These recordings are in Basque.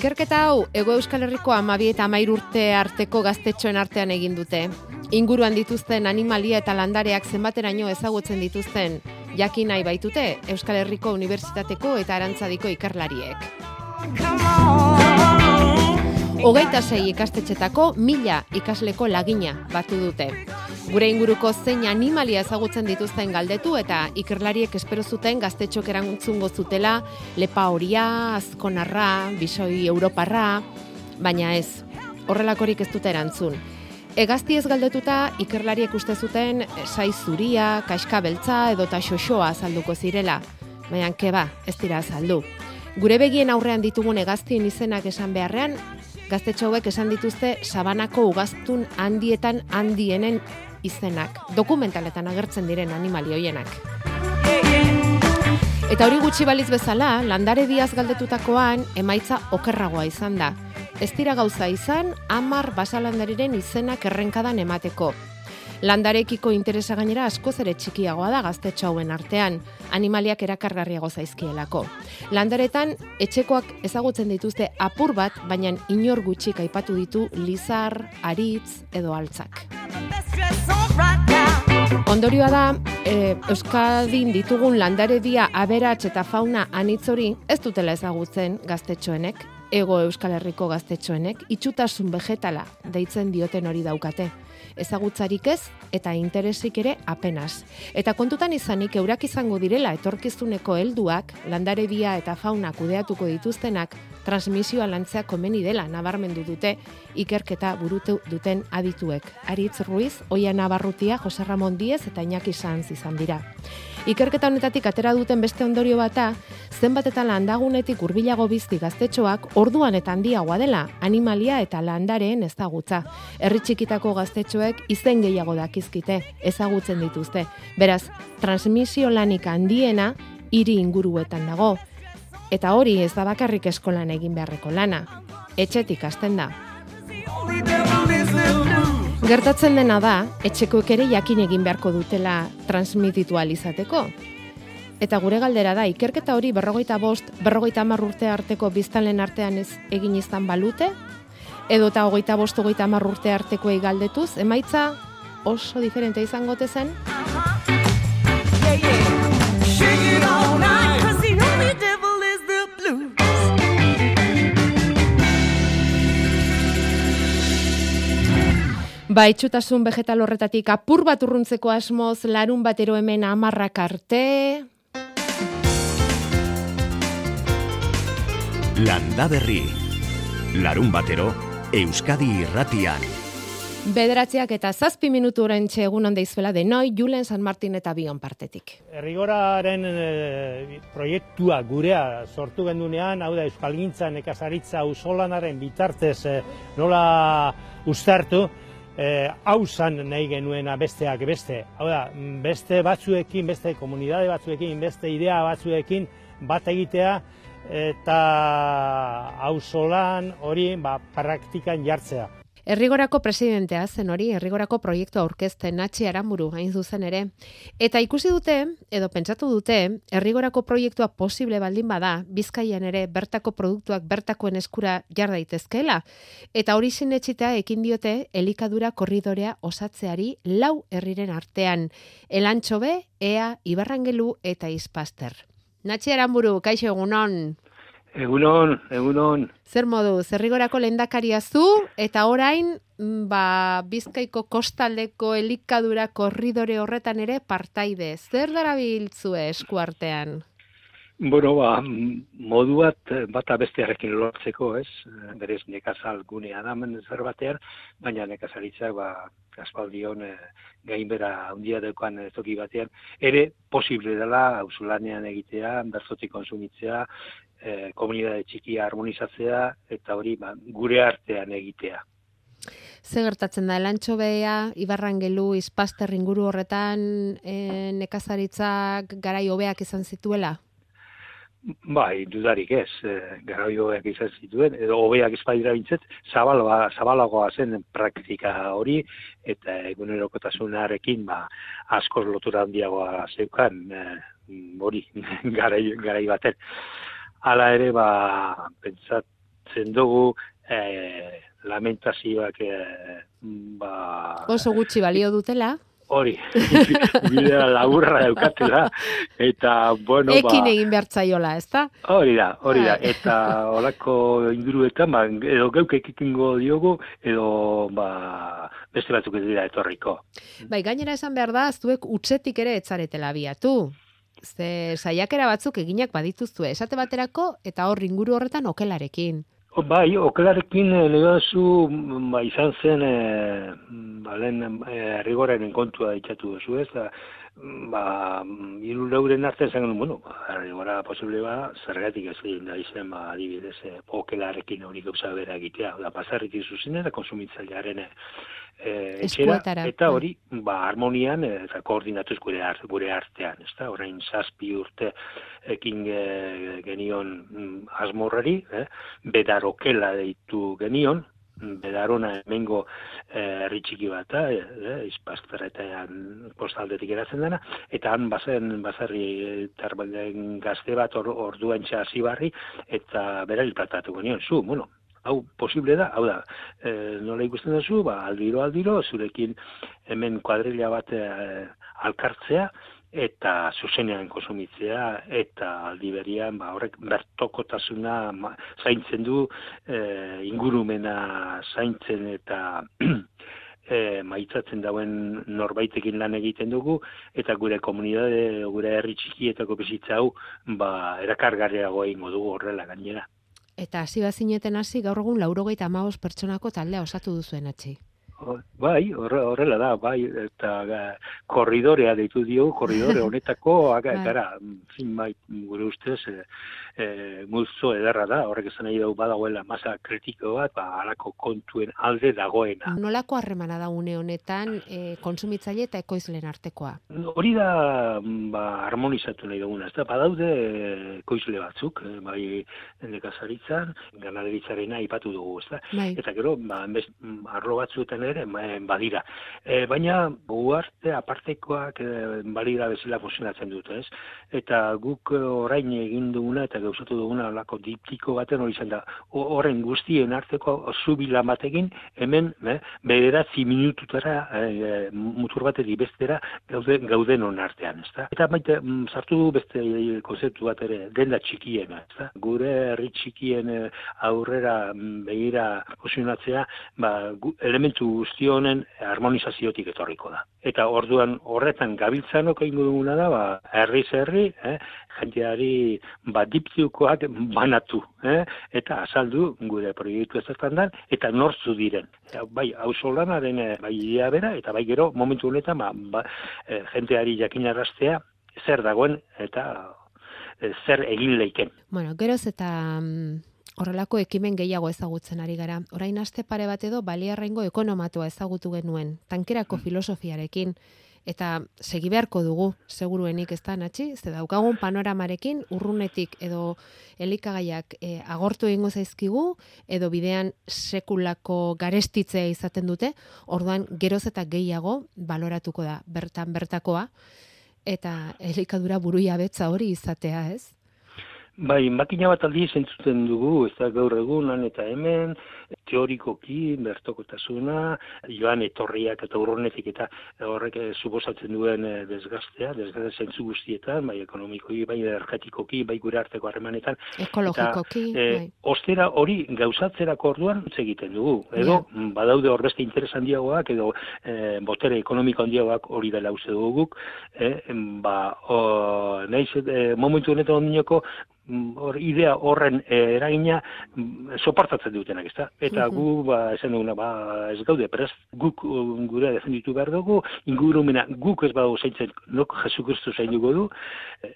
Ikerketa hau, Ego Euskal Herriko amabi eta amair urte arteko gaztetxoen artean egin dute. Inguruan dituzten animalia eta landareak zenbateraino ezagutzen dituzten jakin nahi baitute Euskal Herriko Unibertsitateko eta Arantzadiko ikerlariek. Hogeita sei ikastetxetako mila ikasleko lagina batu dute. Gure inguruko zein animalia ezagutzen dituzten galdetu eta ikerlariek espero zuten gaztetxok erantzungo zutela lepa horia, azkonarra, bisoi europarra, baina ez, horrelakorik ez dute erantzun. Egazti ez galdetuta ikerlariek uste zuten sai zuria, kaska beltza edo ta xoxoa azalduko zirela, baina keba ez dira azaldu. Gure begien aurrean ditugun egaztien izenak esan beharrean, gaztetxo hauek esan dituzte sabanako ugaztun handietan handienen izenak, dokumentaletan agertzen diren animali hoienak. Eta hori gutxi baliz bezala, landare diaz galdetutakoan emaitza okerragoa izan da. Ez dira gauza izan, amar basalandariren izenak errenkadan emateko. Landarekiko interesa gainera askoz ere txikiagoa da gaztetxo hauen artean, animaliak erakargarriago zaizkielako. Landaretan, etxekoak ezagutzen dituzte apur bat, baina inor gutxik aipatu ditu lizar, aritz edo altzak. Ondorioa da, e, Euskadin ditugun landare dia aberats eta fauna anitzori ez dutela ezagutzen gaztetxoenek, ego Euskal Herriko gaztetxoenek, itxutasun vegetala deitzen dioten hori daukate ezagutzarik ez eta interesik ere apenas. Eta kontutan izanik eurak izango direla etorkizuneko helduak, landarebia eta fauna kudeatuko dituztenak, transmisioa lantzea komeni dela nabarmendu dute ikerketa burutu duten adituek. Aritz Ruiz, Oia Navarrutia, Jose Ramon Diez eta Iñaki Sanz izan dira. Ikerketa honetatik atera duten beste ondorio bata, zenbat eta landagunetik hurbilago bizti gaztetxoak orduan eta handiagoa dela animalia eta landareen ezagutza. Herri txikitako gaztetxoek izen gehiago dakizkite, ezagutzen dituzte. Beraz, transmisio lanik handiena hiri inguruetan dago. Eta hori ez da bakarrik eskolan egin beharreko lana. Etxetik hasten da. Gertatzen dena da, etxekoek ere jakin egin beharko dutela transmititu alizateko. Eta gure galdera da, ikerketa hori berrogeita bost, berrogeita urte arteko biztanlen artean ez egin izan balute, edo eta hogeita bost, hogeita urte arteko egaldetuz, emaitza oso diferente izango zen. Ba, itxutasun vegetal horretatik apur bat urruntzeko asmoz larun batero hemen amarrak arte. Landa berri. Larun batero, Euskadi irratian. Bederatziak eta zazpi minutu oren txegun onde izfela de noi, Julen San Martin eta Bion partetik. Errigoraren e, proiektua gurea sortu gendunean, hau da Euskal Gintza, nekazaritza, usolanaren bitartez e, nola ustartu, hau zan nahi genuena besteak beste. Hau da, beste batzuekin, beste komunidade batzuekin, beste idea batzuekin bat egitea eta hau solan hori ba, praktikan jartzea. Errigorako presidentea zen hori, errigorako proiektu aurkezten natxe aramuru hain zuzen ere. Eta ikusi dute, edo pentsatu dute, errigorako proiektua posible baldin bada, bizkaian ere bertako produktuak bertakoen eskura jar daitezkeela. Eta hori sinetxitea ekin diote elikadura korridorea osatzeari lau herriren artean. Elantxobe, Ea, Ibarrangelu eta Izpaster. Natxe aramuru, kaixo egunon. Egunon, egunon. Zer modu, zerrigorako lendakaria zu, eta orain, mm, ba, bizkaiko kostaldeko elikadura korridore horretan ere partaide. Zer dara biltzue eskuartean? Bueno, ba, modu bat, bata bestearekin lortzeko, ez? Berez nekazal gunea da zer batean, baina nekazaritzak, ba, aspaldion e, gainbera handia deukan toki batean, ere posible dela ausulanean egitea, berzotik konsumitzea, e, komunidade txikia harmonizatzea eta hori ba, gure artean egitea. Ze gertatzen da, elantxo beha, ibarran gelu, izpaster inguru horretan e, nekazaritzak garai hobeak izan zituela? Bai, dudarik ez, e, garai hobeak izan zituen, edo hobeak izpadira bintzet, zabalagoa, zabalagoa zen praktika hori, eta egunerokotasunarekin ba, askoz lotura handiagoa zeukan, e, hori, garai, garai baten. Hala ere, ba, pentsat, ikutzen dugu e, lamentazioak e, ba, Oso gutxi balio dutela. hori, bidea laburra daukatela, eta, bueno, Ekin ba, egin behartzaiola, ez da? hori da, hori da, Bai. eta olako inguruetan, ba, edo geuk ekikingo diogu, edo, ba, beste batzuk ez dira etorriko. Bai, gainera esan behar da, zuek utzetik ere etzaretela biatu. Ze saiakera batzuk eginak badituzue, esate baterako, eta hor inguru horretan okelarekin. O, Bai, okelarekin eh, legazu ba, izan zen e, ba, lehen e, rigoraren kontua itxatu duzu ez, da, ba, hiru leuren arte esan genuen, bueno, ba, rigora posible ba, zergatik ez egin da izen, ba, adibidez, e, okelarekin hori gauza bera egitea, da, pasarritik zuzen eta konsumitzailearen e, etxera, eta bai. hori, ba, harmonian e, koordinatuz gure, gure artean, ez da, orain zazpi urte ekin e, genion mm, asmorrari, eh? bedarokela deitu genion, bedarona hemengo herri txiki bat da, eh, izpazterretan postaldetik eratzen dena, eta han bazen bazarri tarbalen gazte bat or, hasi barri, eta bera hilpatatu genion, zu, bueno, hau posible da, hau da, e, nola ikusten duzu, ba, aldiro, aldiro, zurekin hemen kuadrilla bat e, alkartzea, eta zuzenean konsumitzea, eta aldi berian, ba, horrek bertokotasuna zaintzen du, e, ingurumena zaintzen eta e, maitzatzen dauen norbaitekin lan egiten dugu, eta gure komunidade, gure herri txikietako bizitza hau, ba, erakargarriago egingo dugu horrela gainera. Eta hasi bazineten hasi gaur egun laurogeita hamabost pertsonako taldea osatu duzuen atxi. Bai, horre- horrela da, bai, eta ga, korridorea deitu dio, korridore honetako, aga, eta ara, fin, bai, gure ustez, e, e, multzo ederra da, horrek esan nahi dugu badagoela masa kritiko bat, ba, alako kontuen alde dagoena. Nolako harremana da une honetan e, konsumitzaile eta ekoizlen artekoa? Hori da, ba, harmonizatu nahi duguna, ez da, badaude eh, koizle batzuk, eh, bai, nekazaritzan, ganaderitzarena aipatu dugu, ez da, Bai, eta gero ba, arlo batzuetan ere badira. E, baina uarte apartekoak e, balira bezala funtzionatzen dute, ez? Eta guk e, orain egin duguna eta gauzatu duguna alako diptiko baten hori izan da. Horren guztien arteko zubila batekin hemen e, bederatzi minututara e, mutur batetik bestera gaude, gauden artean, ez da? Eta baita mm, sartu du beste konzeptu bat ere, denda txikiena, ez da? Gure herri txikien e, aurrera mm, begira fusionatzea, ba, elementu guzti honen harmonizaziotik etorriko da. Eta orduan horretan gabiltzanok egingo duguna da, ba, herri, eh, jendeari ba, diptiukoak banatu, eh, eta azaldu gure proiektu ezertan dan, eta nortzu diren. Bai, auzolanaren eh, bai idea bera, eta bai gero momentu honetan ba, ba, eh, jenteari jakinaraztea zer dagoen eta eh, zer egin leiken. bueno, geroz eta mm, horrelako ekimen gehiago ezagutzen ari gara. Orain aste pare bat edo baliarrengo ekonomatua ezagutu genuen, tankerako filosofiarekin, eta segi beharko dugu, seguruenik ez da, natxi, ze daukagun panoramarekin, urrunetik edo elikagaiak e, agortu egingo zaizkigu, edo bidean sekulako garestitzea izaten dute, orduan geroz eta gehiago baloratuko da bertan bertakoa, eta elikadura buruia betza hori izatea, ez? Bai, makina bat aldiz entzuten dugu, ez da gaur egunan eta hemen, teorikoki, bertokotasuna, joan etorriak eta urronetik eta horrek eh, suposatzen duen eh, desgastea, desgastea zentzu guztietan, bai ekonomikoki, bai energetikoki, bai gure arteko harremanetan, Ekologikoki, e, bai. ostera hori gauzatzerako orduan egiten dugu. Edo mm, badaude hor interes handiagoak edo e, botere ekonomiko handiagoak hori dela uste dugu guk, e, ba, o, naiz, e, momentu honetan ondinoko mm, hor idea horren e, eragina mm, soportatzen dutenak, ezta? Eta Mhm. gu ba esan duguna ba ez gaude prest guk um, gure defenditu behar dugu, ingurumena guk ez badago zaintzen nok Jesu Kristo zainduko du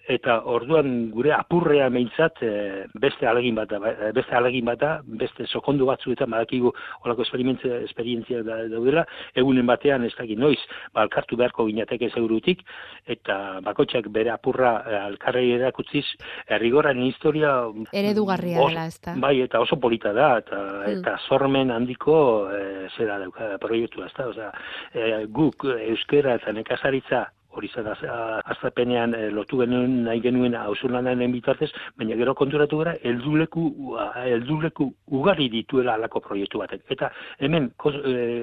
eta orduan gure apurrea meintzat e, beste alegin bat da, ba- e, beste alegin bat da, beste sokondu batzuetan badakigu holako esperientzia esperientzia da, daudela, egunen batean ez dakit noiz, ba, alkartu beharko ginateke zeurutik eta bakotxak bere apurra alkarrei erakutziz errigoraren historia Eredugarria dela, ezta? Bai, eta oso polita da, eta, Mm. eta sormen handiko e, zera dauka proiektua, ezta? Osea, e, guk euskera eta nekazaritza hori zen aztapenean e, lotu genuen nahi genuen hausulanaren bitartez, baina gero konturatu gara, elduleku, elduleku ugari dituela alako proiektu batek. Eta hemen,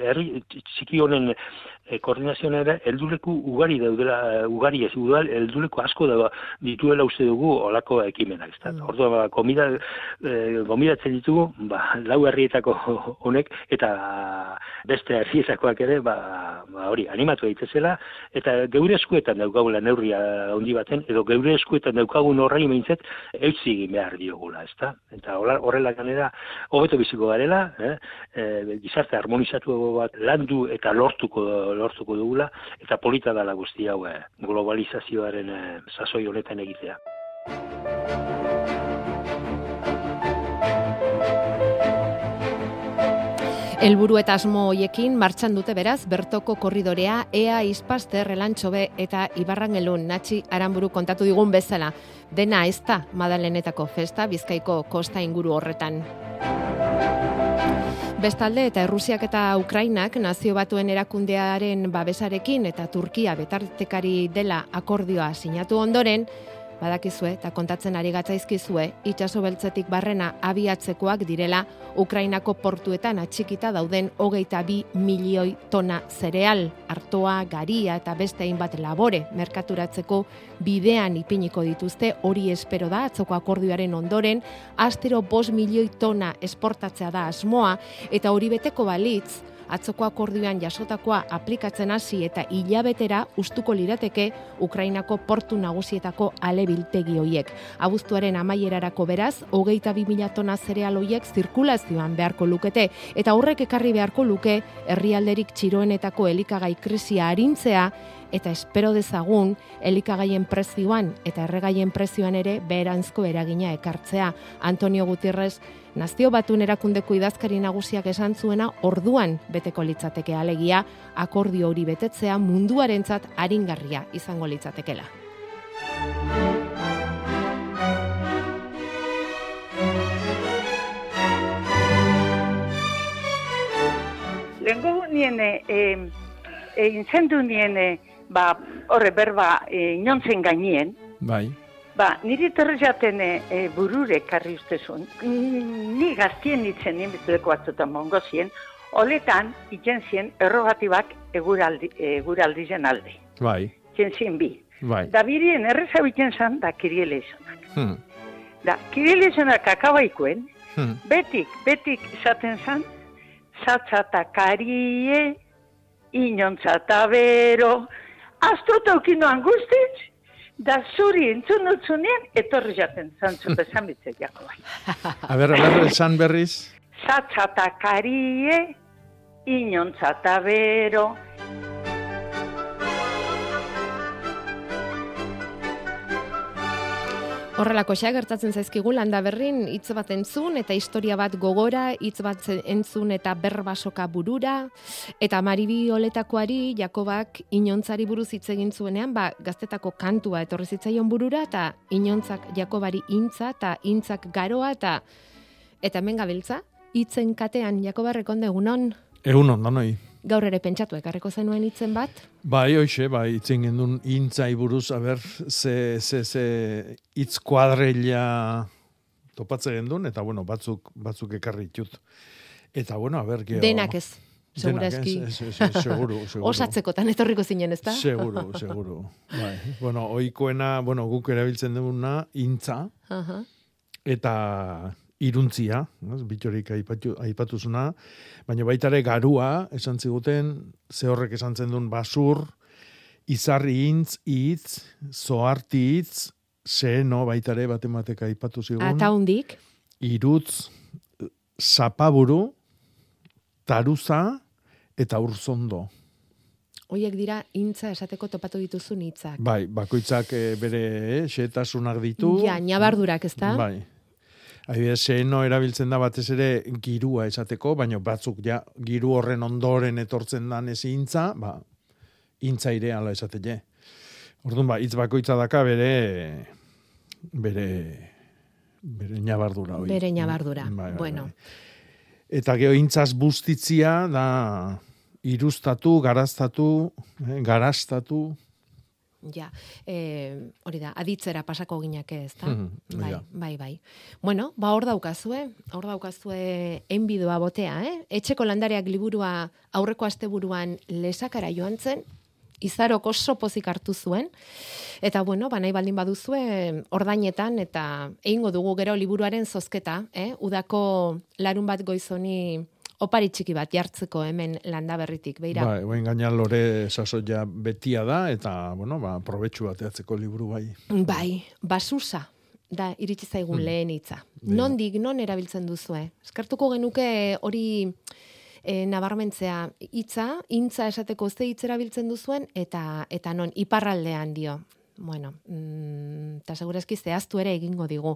herri txiki honen e, koordinazioan ere, elduleku ugari daudela, ugari ez, udal, elduleku asko da dituela uste dugu olako ekimenak. Mm. Ordu, ba, komida, e, gomidatzen ditugu, ba, lau herrietako honek, eta beste herrietakoak ere, ba, ba, hori, animatu daitezela, eta geure eskuetan daukagula neurria handi baten, edo geure eskuetan daukagun horrein meintzet, eutzi egin behar diogula, ezta? Eta horrela ganera, hobeto biziko garela, eh? e, gizarte harmonizatu bat landu eta lortuko lortuko dugula, eta polita dala guzti hau eh, globalizazioaren eh, sasoi honetan egitea. Elburu eta asmo hoiekin martxan dute beraz, bertoko korridorea, ea izpaster, elantxobe eta ibarrangelun, natxi aranburu kontatu digun bezala. Dena ez da madalenetako festa, bizkaiko kosta inguru horretan. Bestalde eta Errusiak eta Ukrainak nazio batuen erakundearen babesarekin eta Turkia betartekari dela akordioa sinatu ondoren, badakizue eta kontatzen ari gatzaizkizue itsaso beltzetik barrena abiatzekoak direla Ukrainako portuetan atxikita dauden hogeita bi milioi tona zereal, artoa, garia eta beste hainbat labore merkaturatzeko bidean ipiniko dituzte. Hori espero da atzoko akordioaren ondoren astero bos milioi tona esportatzea da asmoa eta hori beteko balitz atzoko akordioan jasotakoa aplikatzen hasi eta hilabetera ustuko lirateke Ukrainako portu nagusietako alebiltegi hoiek. Abuztuaren amaierarako beraz, hogeita bi mila tona zereal hoiek zirkulazioan beharko lukete, eta horrek ekarri beharko luke herrialderik txiroenetako elikagai krisia arintzea, eta espero dezagun elikagaien prezioan eta erregaien prezioan ere beheranzko eragina ekartzea. Antonio Gutierrez, nazio batun erakundeko idazkari nagusiak esan zuena orduan beteko litzateke alegia, akordio hori betetzea munduarentzat aringarria izango litzatekela. Lengo niene, eh, eh, inzendu niene, ba, horre berba e, inontzen gainien. Bai. Ba, niri torre e, burure karri ustezun. Ni gaztien nitzen nimetuleko batzutan mongo oletan itzen zien errogatibak eguraldi, eguraldi zen alde. Bai. Zen zien bi. Bai. Da birien erreza biten zan, da kiriele izonak. Hmm. Da, kiriele izonak akabaikuen, Hmm. betik, betik izaten zan, zatzatakarie, inontzata bero, astuta ukinoan guztiz, da zuri entzun utzunean, etorri jaten zantzu bezamitze jako bai. A ber, a ber, esan berriz. Zatzatakarie, inontzata bero, Horrelako xa gertatzen zaizkigu landa berrin hitz bat entzun eta historia bat gogora, hitz bat entzun eta berbasoka burura eta Maribi oletakoari Jakobak inontzari buruz hitz egin zuenean, ba gaztetako kantua etorri zitzaion burura eta inontzak Jakobari intza eta intzak garoa eta eta hemen gabiltza hitzen katean Jakobarrekonde egunon. Egunon, danoi. Gaur ere pentsatu ekarreko zenuen hitzen bat? Bai, hoxe, bai, itzen gendun intzai buruz, aber, ze, ze, ze, itz kuadrella topatze gendun, eta bueno, batzuk, batzuk ekarri ditut. Eta bueno, aber, geho... Denak ez, segurazki. Denak ez, ez, seguru, seguru. Osatzekotan etorriko zinen, ezta? Seguru, seguru. Bai. Bueno, oikoena, bueno, guk erabiltzen duguna, intza, Aha. eta iruntzia, bitorik aipatu, aipatuzuna, baina baita ere garua, esan ziguten, ze horrek esan zen duen basur, izarri intz, itz, zoarti itz, zeno baita ere batematek aipatu zigun, Ata hundik, irutz, zapaburu, taruza, eta urzondo. hoiek dira intza esateko topatu dituzun hitzak. Bai, bakoitzak eh, bere eh, xetasunak ditu. Ja, nabardurak, ezta? Bai. Adibidez, zeno erabiltzen da batez ere girua esateko, baina batzuk ja giru horren ondoren etortzen dan ez intza, ba, intza ire ala esateke. Orduan, ba, hitz bakoitza daka bere, bere, bere nabardura. hoi. Bere nabardura. Bai, bai, bueno, bai. Eta geho intzaz bustitzia da irustatu, garaztatu, eh, garastatu, Ja, e, hori da, aditzera pasako ginake ez da? Mhm, bai, ja. bai, bai. Bueno, ba hor daukazue, hor daukazue enbidoa botea, eh? Etxeko landareak liburua aurreko asteburuan lesakara joan zen, izarok oso pozik hartu zuen, eta bueno, ba nahi baldin baduzue ordainetan, eta egingo dugu gero liburuaren zozketa, eh? Udako larun bat goizoni opari txiki bat jartzeko hemen landa berritik, beira. Bai, bain gaina lore sasoia betia da, eta, bueno, ba, probetxu bateatzeko liburu bai. Bai, basusa da iritsi zaigun Hmm. lehen hitza. Nondik non erabiltzen duzue? Eskartuko genuke hori e, nabarmentzea hitza, intza esateko ze hitz erabiltzen duzuen eta eta non iparraldean dio. Bueno, mm, eta segurazki zehaztu ere egingo digu.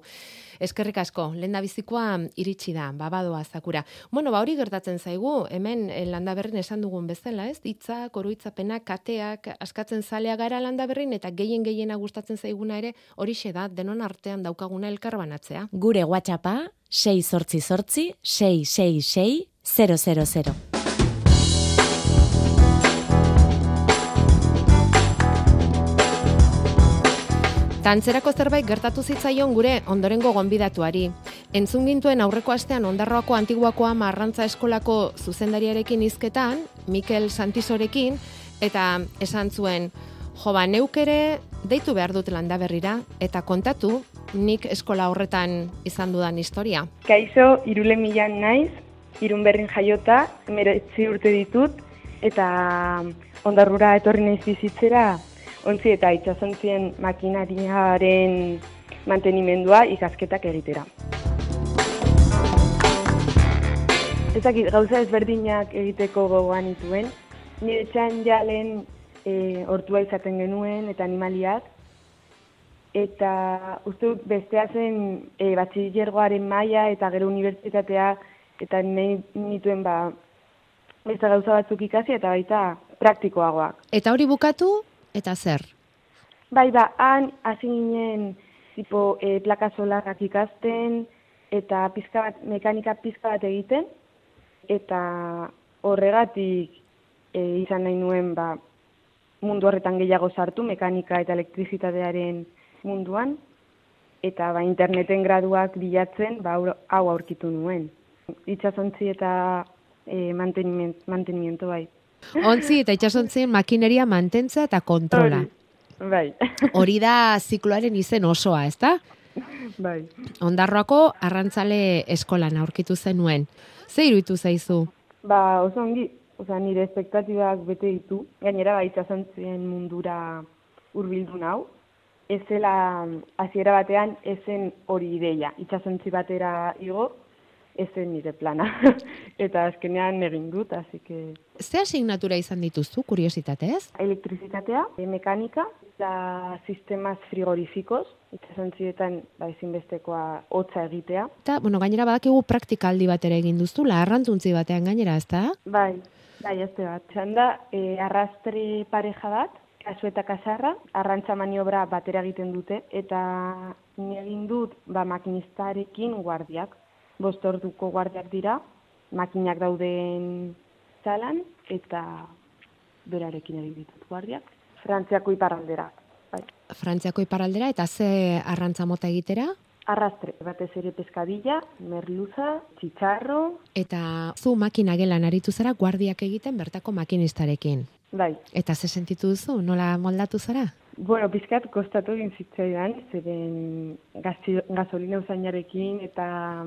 Eskerrik asko, lehen da bizikoa iritsi da, babadoa zakura. Bueno, ba hori gertatzen zaigu, hemen eh, landaberrin esan dugun bezala, ez? Hitzak, oroitzapenak, kateak, askatzen zalea gara landaberrin eta gehien gehiena gustatzen zaiguna ere horixe da, denon artean daukaguna elkarbanatzea. Gure WhatsAppa 6 sortzi sortzi 666 000. Tantzerako zerbait gertatu zitzaion gure ondorengo gonbidatuari. Entzun gintuen aurreko astean ondarroako antiguako ama arrantza eskolako zuzendariarekin hizketan, Mikel Santisorekin, eta esan zuen, jo ba, neuk ere deitu behar dut landa berrira, eta kontatu nik eskola horretan izan dudan historia. Kaixo, irule milan naiz, irun berrin jaiota, meretzi urte ditut, eta ondarrura etorri naiz bizitzera, ontzi eta itxasontzien makinariaren mantenimendua ikasketak egitera. Ezakit, gauza ezberdinak egiteko gogoan ituen. Nire txan jalen e, hortua izaten genuen eta animaliak, eta uste dut bestea zen e, batxillergoaren maila eta gero unibertsitatea eta nahi nituen ba beste gauza batzuk ikasi eta baita praktikoagoak. Eta hori bukatu, eta zer? Bai, ba, han hasi ginen tipo e, plaka solarrak ikasten eta pizka bat, mekanika pizka bat egiten eta horregatik e, izan nahi nuen ba, mundu horretan gehiago sartu, mekanika eta elektrizitatearen munduan, eta ba, interneten graduak bilatzen ba, hau- aurkitu nuen. Itxasontzi eta e, manteniment, mantenimiento bai. Ontzi eta itxasontzien makineria mantentza eta kontrola. Hori. Bai, Hori da zikloaren izen osoa, ezta? bai. Ondarroako arrantzale eskolan aurkitu zenuen. Ze iruditu zaizu? Ba, oso ongi, osea, nire espektatibak bete ditu. Gainera, ba, itxasontzien mundura hurbildu nau. Ez zela, hasiera batean, ezen hori ideia. Itxasontzi batera igo, ezen nire plana. Eta azkenean egin dut, así que... Ze asignatura izan dituzu, kuriositatez? Elektrizitatea, mekanika, eta sistemas frigoríficos, itxasontzietan ba, ezinbestekoa hotza egitea. Eta, bueno, gainera badakigu praktikaldi bat ere egin duzu, la arrantzuntzi batean gainera, ezta? Bai, bai, azte bat. Txan da, e, arrastre pareja bat, kasu eta kasarra, arrantza maniobra batera egiten dute, eta egin dut ba, makinistarekin guardiak. Bost orduko guardiak dira, makinak dauden zalan, eta berarekin egin ditut guardiak. Frantziako iparraldera. Bai. Frantziako iparaldera eta ze arrantza mota egitera? Arrastre, batez ere peskadilla, merluza, txitxarro, Eta zu makina gelan aritu zara guardiak egiten bertako makinistarekin. bai. Eta ze sentitu duzu? Nola moldatu zara? Bueno, pizkat kostatu egin zitzaidan, zeren gasolina usainarekin eta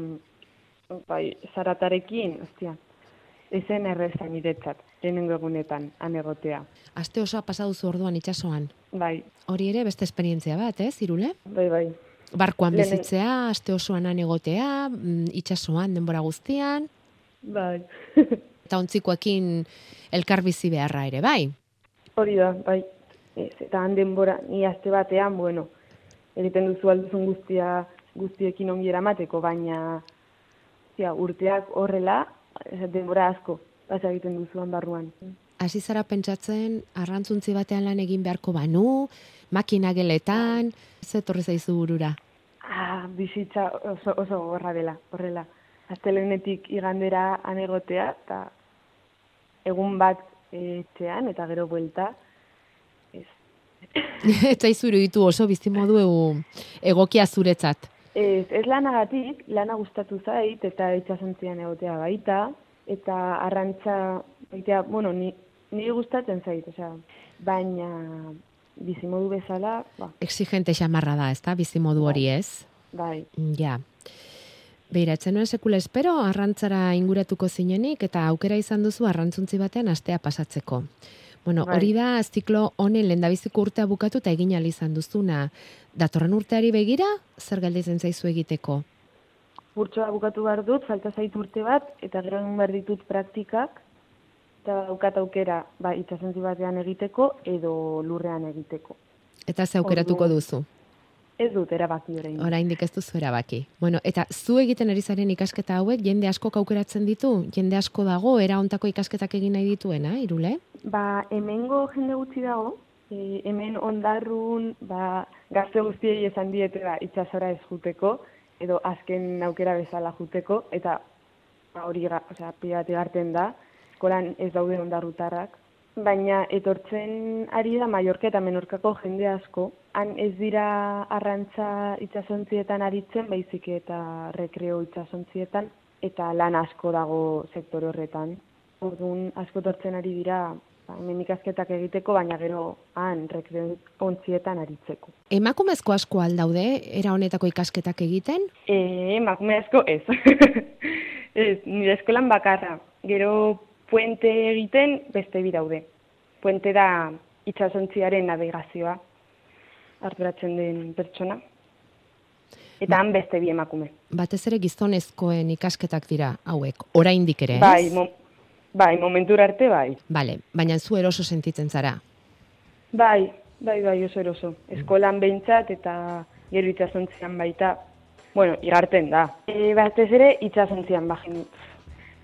bai, zaratarekin, ostia, ezen erreza niretzat, lehenengo egunetan, anegotea. Aste osoa pasauzu orduan itsasoan. Bai, Hori ere beste esperientzia bat, ez, Irule? bai, bai. Barkoan Lehen- bizitzea, aste osoan han egotea, mm, itsasoan denbora guztian, Bai. eta ontzikoekin elkar bizi beharra ere, bai? Hori da, bai. Ez, eta han denbora, ni aste batean, bueno, egiten duzu alduzun guztia, guztiekin ongi eramateko, baina ja, urteak horrela, ez, denbora asko, pasa egiten duzuan barruan. Hasi zara pentsatzen arrantzuntzi batean lan egin beharko banu, makina geletan, ze etorri zaizu burura. Ah, bizitza oso, oso gogorra dela, horrela. Astelenetik igandera anegotea, eta egun bat eh, etxean, eta gero buelta, ez, Ez zaizu iruditu oso bizimodu egokia zuretzat. Ez, ez lanagatik, lana gustatu zait, eta itxasontzian egotea baita, eta arrantza, baitea, bueno, ni, niri gustatzen zait, osea, baina bizimodu bezala, ba. Exigente xamarra da, ezta, bizimodu hori Bai. ez? Bai, Ja. Beira, etzen nuen sekula espero, arrantzara inguratuko zinenik, eta aukera izan duzu arrantzuntzi batean astea pasatzeko. Bueno, Bai. hori da ziklo honen lehendabiziko urtea bukatu eta egin izan duzuna. Datorren urteari begira, zer galdetzen zaizu egiteko? kurtsoa bukatu behar dut, falta zait urte bat, eta gero egun behar ditut praktikak, eta daukat aukera, ba, itxasontzi batean egiteko, edo lurrean egiteko. Eta ze aukeratuko duzu? Ez dut, erabaki orain. Oraindik ez duzu erabaki. Bueno, eta zu egiten ari zaren ikasketa hauek jende askok aukeratzen ditu? Jende asko dago era hontako ikasketak egin nahi dituena, Irule? Ba, hemengo jende gutxi dago, e, hemen ondarrun, ba, gazte guztiei esan diete, ba, itxasora ez juteko, edo azken aukera bezala juteko, eta ba, hori, osea, igarten da, eskolan ez daude ondarrutarrak, baina etortzen ari da Mallorca eta Menorkako jende asko, han ez dira arrantza itsasontzietan aritzen, baizik eta rekreo itsasontzietan, eta lan asko dago sektore horretan. Orduan asko etortzen ari dira ba, hemen ikasketak egiteko, baina gero han ontzietan aritzeko. Emakumezko asko aldaude era honetako ikasketak egiten? E, emakume asko ez. ez, nire eskolan bakarra. Gero puente egiten beste bi daude. Puente da itsasontziaren navegazioa arduratzen den pertsona. Eta han beste bi emakume. Batez ere gizonezkoen ikasketak dira hauek, oraindik ere, ez? Bai, mo, bai, momentura arte bai. Bale, baina zu eroso sentitzen zara. Bai, bai, bai, oso eroso. Eskolan behintzat eta gero itsasontzian baita, bueno, igarten da. E, batez ere itsasontzian bajin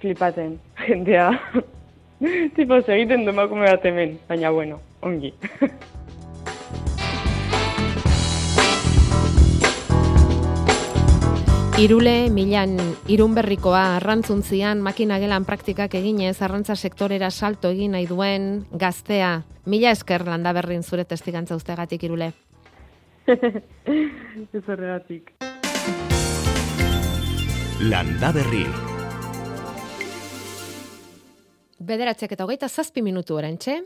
flipaten jendea. tipo, egiten du emakume bat hemen, baina bueno, ongi. Irule, milan, irunberrikoa, arrantzuntzian, makina gelan praktikak eginez, arrantza sektorera salto egin nahi duen gaztea. Mila esker landa berrin zure testigantza ustegatik, Irule. Ez horregatik. Landa Berri. Bederatziak eta hogeita zazpi minutu orantxe.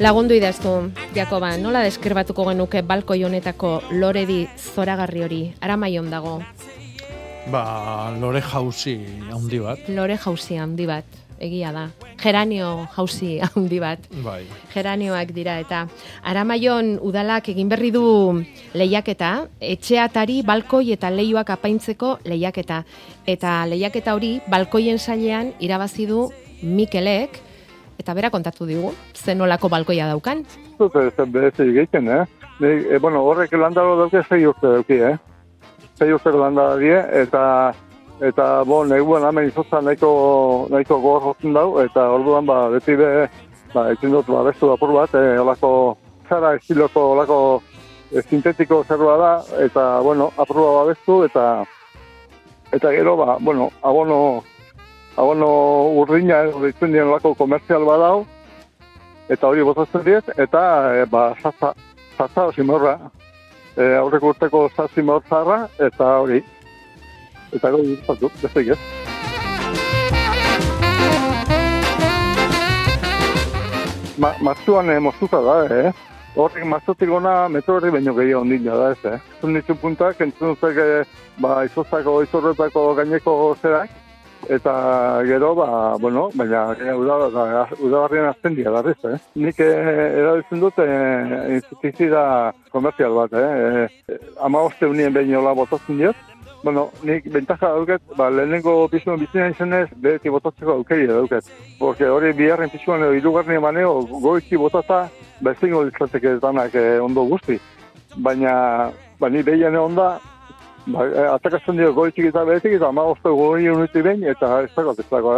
Lagundu idaztu, Jakoba, nola deskribatuko genuke balkoi honetako loredi zoragarri hori, aramaion dago, Ba, lore jauzi handi bat. lore jauzi handi bat, egia da. Geranio jauzi handi bat. Bai. geranioak dira eta Aramaion udalak egin berri du lehiaketa, etxeatari balkoi eta leioak apaintzeko lehiaketa. Eta lehiaketa hori balkoien sailean irabazi du Mikelek eta bera kontatu digu, zen nolako balkoia daukan. dut ez berezi egiten, eh? E, bueno, horrek landaro dauke zei urte dauki, eh? Zei urteko landara die, eta eta bo, neguan hemen izotza nahiko, nahiko gorrotzen dau, eta orduan ba, beti be, ba, etzen dut ba, bestu apur bat, eh, olako, zara estiloko, olako eh, sintetiko zerua da, eta, bueno, apurua babestu, eta eta gero, ba, bueno, abono, abono urdina, edo ditzen dien olako komerzial badau, eta hori botatzen diet, eta e, ba, zaza, zaza zimorra, e, aurreko urteko zazimor zarra, eta hori, eta goi gustatu, beste ez. Ma, martxuan e, moztuta da, eh? Horrek martxotik gona metro horri baino gehiago ondina da, ez, eh? Zun puntak, entzun duzek, e, ba, izoztako, izorretako gaineko zerak, eta gero, ba, bueno, baina e, uda, udabarrian azten dira darriz, eh? Nik e, erabiltzen dut e, insektizida komerzial bat, eh? E, ama oste unien behin hola botatzen diot, Bueno, nik bentaja dauket, ba, lehenengo pisuan bizina izenez, beheti botatzeko aukeri dauket. Porque hori biharren pisuan edo irugarren emaneo, goizki botata, ba, ezingo ditzateke danak eh, ondo guzti. Baina, ba, ni behian egon da, Bai, e, atakatzen dio goitik eta behetik eta ama osto goi unuti behin eta ez dago, ez ez dago.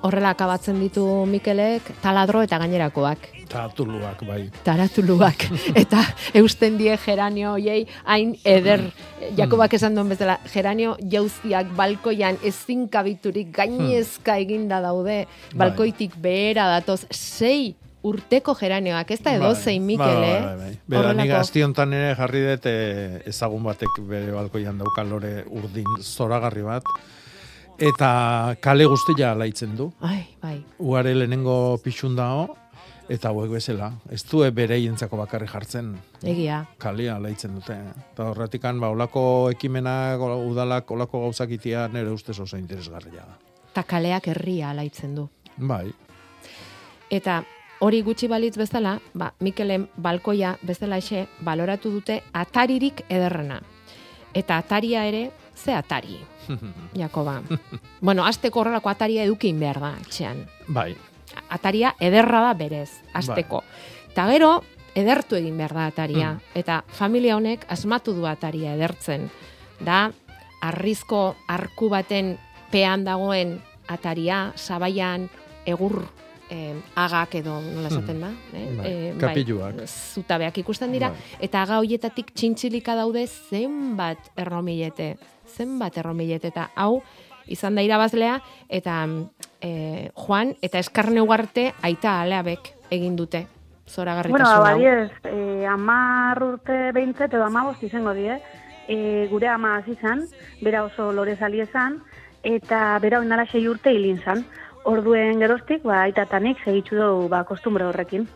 Horrela akabatzen ditu Mikelek taladro eta gainerakoak. Taratuluak, bai. Taratuluak. eta eusten die geranio hoiei hain eder, Jakobak esan duen bezala, geranio jauziak balkoian ezin kabiturik gainezka eginda daude, balkoitik behera datoz, sei urteko geranioak, ez da edo zein Mikel, bai, eh? bai, bai. Bera, nik aztiontan ere jarri dut eh, ezagun batek bere balkoian dauka lore urdin zoragarri bat. Eta kale guztia alaitzen du. Ai, bai. Uare lehenengo pixun dao, eta hauek bezala. Ez du bere jentzako bakarri jartzen. Egia. Kalea alaitzen dute. Eta horretikan, ba, olako ekimenak, udalak, olako gauzak itia nire ustez oso interesgarria da. Ta kaleak herria alaitzen du. Bai, Eta hori gutxi balitz bezala, ba, Mikelen balkoia bezala exe, baloratu dute ataririk ederrena. Eta ataria ere, ze atari, Jakoba. bueno, azteko horrelako ataria edukin behar da, etxean. bai, Ataria ederra da berez, azteko. Eta gero, edertu egin behar da ataria. Eta familia honek asmatu du ataria edertzen. Da, arrizko arku baten pean dagoen ataria, sabaian, egur eh, agak edo nola esaten da, eh? Bai, Eh, kapiluak. zutabeak ikusten dira, Bai. eta aga hoietatik txintxilika daude zenbat erromilete, zenbat erromilete, eta hau izan da irabazlea, eta e, Juan eta Eskarne Ugarte aita aleabek egin dute. Zoragarritasun Bueno, hau. badiez, eh, amar urte behintzet edo amabost izango die, eh, gure ama hasi zan, bera oso lore zali ezan, eta bera oinala sei urte hilin zan. Orduen geroztik, ba, aitatanik segitzu dugu ba, kostumbre horrekin.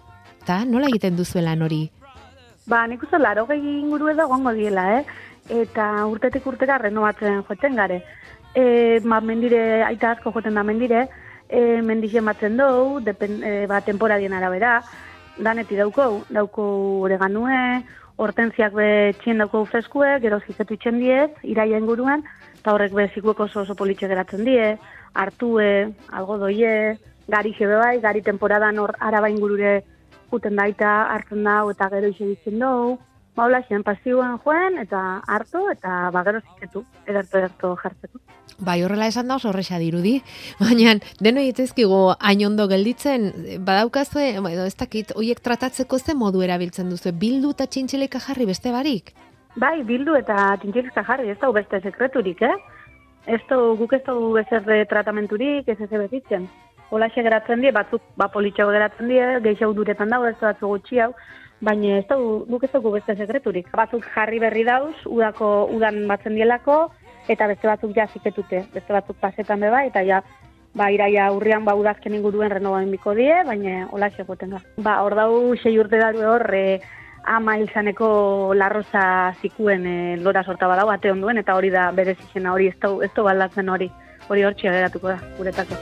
Ta nola egiten duzuela hori? Ba, nik uste laro gehi inguru edo gongo diela, eh? Eta urtetik urtera renovatzen joeten gare. E, ba, mendire, aita asko joten da mendire, e, mendixen batzen dugu, depen, e, ba, temporadien arabera, daneti dauko, dauko oreganue, hortenziak be txien dauko freskue, gero ziketu itxen diez, iraia inguruan, eta horrek be zikuek oso oso politxe geratzen die, hartue, algodoie, gari jebe bai, gari temporadan hor araba ingurure juten daita, hartzen dau, eta gero ise ditzen dugu, ba, hola, xen pasioan joen, eta hartu, eta ba, gero ziketu, ederto ederto jartzeko. Bai, horrela esan da oso horrexa dirudi, baina deno egitezkigu hain ondo gelditzen, badaukazue, edo ez dakit, hoiek tratatzeko ze modu erabiltzen duzu, bildu eta txintxileka jarri beste barik? Bai, bildu eta txintxilizka jarri, ez da beste sekreturik, eh? Ez da, guk ez dugu bezerre tratamenturik, ez ez bezitzen. Hola geratzen die, batzuk ba politxago geratzen die, gehiago duretan dago, ez da batzu gutxi hau, baina ez dugu, guk ez dugu beste sekreturik. Batzuk jarri berri dauz, udako, udan batzen dielako, eta beste batzuk ja ziketute, beste batzuk pasetan beba, eta ja, ba, iraia urrian ba, udazken inguruen renovain biko die, baina hola goten da. Ba, hor dau, sei urte daru hor, e, ama izaneko larroza zikuen e, lora sorta badau, ate onduen, eta hori da berez izena hori, ez du, ez du baldatzen hori, hori hor geratuko da, guretako.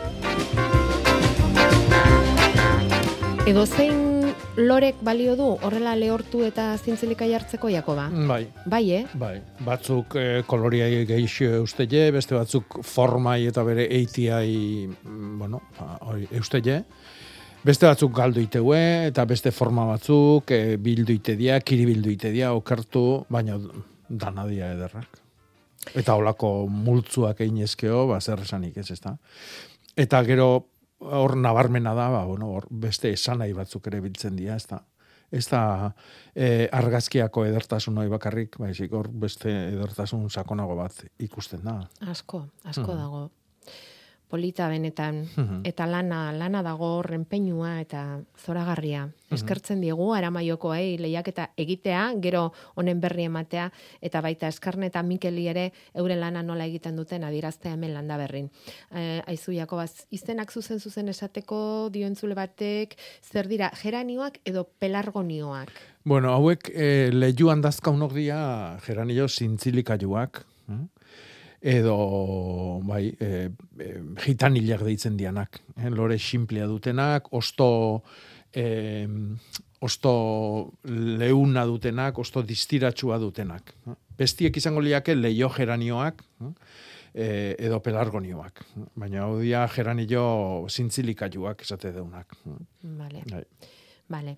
Edo zein lorek balio du horrela lehortu eta zintzilika jartzeko Jakoba? bai. Bai, eh? Bai, batzuk eh, koloriai geixo eustele, beste batzuk formai eta bere eitiai, mm, bueno, ba, hori eustele. Beste batzuk galdu iteue, eta beste forma batzuk e, bildu ite dia, kiri bildu ite dia, okertu, baina danadia ederrak. Eta holako multzuak egin ezkeo, ba, zer esanik ez, ezta. Eta gero, hor nabarmena da, ba, bueno, hor beste esanai batzuk ere biltzen dira, ez da. Ez da e, argazkiako edertasun hori bakarrik, baizik hor beste edertasun sakonago bat ikusten da. Asko, asko Mhm. dago. Polita benetan, Mhm. eta lana, lana dago renpeinua eta zoragarria. Mhm. Eskertzen diegu aramaioko lehiaketa egitea, gero honen berri ematea, eta baita eskarne eta Mikeli ere euren lana nola egiten duten adieraztea hemen landa berrin. Eh, aizu Jakobaz, izenak zuzen zuzen esateko dioentzule batek, zer dira, geranioak edo pelargonioak? Bueno, hauek e, lehiuan dazkaunok dira geranio zintzilikaiuak, hm? Edo bai, e, e, gitanilak deitzen dianak. Eh? Lore simplea dutenak, osto, e, osto leuna dutenak, osto distiratsua dutenak. Bestiek izango liake leio geranioak, e, edo pelargonioak. Baina hau dia geranio zintzilikaiuak esate deunak. Vale. Bai. Vale.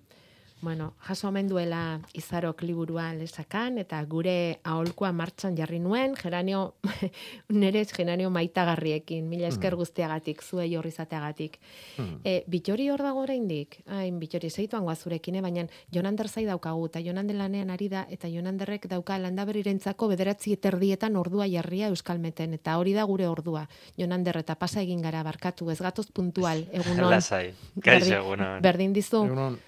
Bueno, jaso omen duela izarok liburua lesakan, eta gure aholkoa martxan jarri nuen, geranio, nerez geranio maitagarriekin, mila esker guztiagatik, zuei horri izateagatik. Hmm. E, bitori hor dago oraindik, hain bitori zeituan guazurekin, eh, baina Jonander zai daukagu, eta Jonander lanean ari da, eta Jonanderrek dauka landaberirentzako bederatzi eterdietan ordua jarria euskalmeten, eta hori da gure ordua. Jonander eta pasa egin gara barkatu, ez gatoz puntual, egunon. Lasai, kaixo Berdin- egunon. Berdin dizu. Egunon.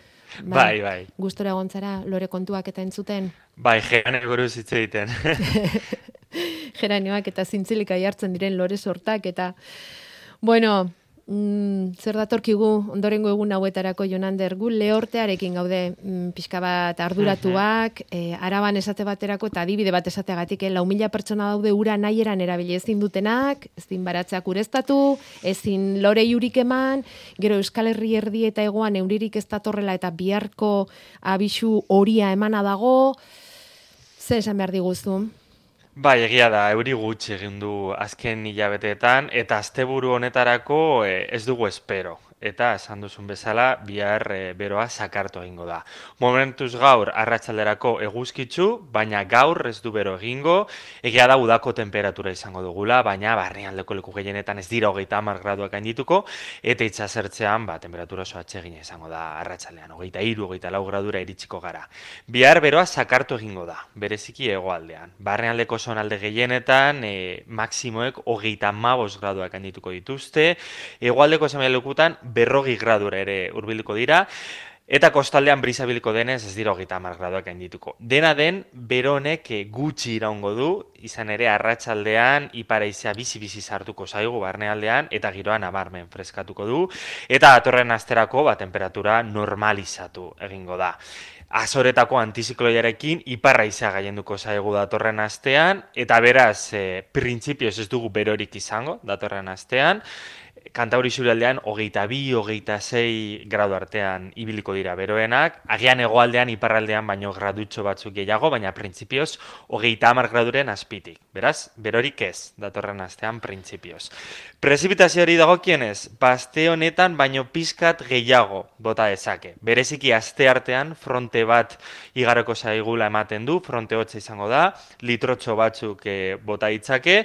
Bai, bai. Gustora gontzara, lore kontuak eta entzuten, Bai, geanen buruz hitz egiten. geranioak eta zintzilika jartzen diren lore sortak, eta, bueno, mm, zer datorkigu ondorengo egun hauetarako Jonander, gu lehortearekin gaude mm, pixka bat arduratuak, eh, araban esate baterako eta adibide bat esateagatik, eh, lau mila pertsona daude ura nahieran erabili ezin dutenak, ezin baratzak ureztatu, ezin lore jurik eman, gero Euskal Herri erdi eta egoan euririk ez datorrela eta biharko abisu horia emana dago, zer esan behar diguzu? Bai, egia da, euri gutxi egin du azken hilabeteetan, eta asteburu honetarako eh, ez dugu espero. Eta esan duzun bezala, bihar eh, beroa sakartu egingo da. Momentuz gaur arratsalderako eguzkitzu, baina gaur ez du bero egingo, egia da udako temperatura izango dugula, baina barnealdeko leku gehienetan ez dira hogeita hamar graduak gaindituko, eta itxasertzean, ba, temperatura oso atsegina izango da arratsaldean, hogeita hiru, hogeita lau gradura iritsiko gara. Bihar beroa sakartu egingo da, bereziki hegoaldean. Barnealdeko zonalde gehienetan, e, maksimoek hogeita mabos graduak handituko dituzte, hegoaldeko zenbait lekutan berrogi gradura ere hurbiliko dira, Eta kostaldean brisa biliko denez ez dira hogeita hamar graduak gaindituko. Dena den, bero honek eh, gutxi iraungo du, izan ere arratsaldean iparaizea bizi-bizi sartuko zaigu barnealdean, eta giroan abarmen freskatuko du, eta datorren asterako ba, temperatura normalizatu egingo da. Azoretako antizikloiarekin iparraizea gaienduko zaigu datorren astean, eta beraz, e, printzipioz ez dugu berorik izango datorren astean, Kantauri zurialdean hogeita bi, hogeita sei gradu artean ibiliko dira beroenak, agian hegoaldean iparraldean baino gradutxo batzuk gehiago, baina printzipioz hogeita hamar graduren azpitik. Beraz, berorik ez, datorren astean printzipioz. Prezipitazioari dagokienez, baste honetan baino pizkat gehiago bota dezake. Bereziki aste artean fronte bat igaroko zaigula ematen du, fronte hotza izango da, litrotxo batzuk eh, bota ditzake,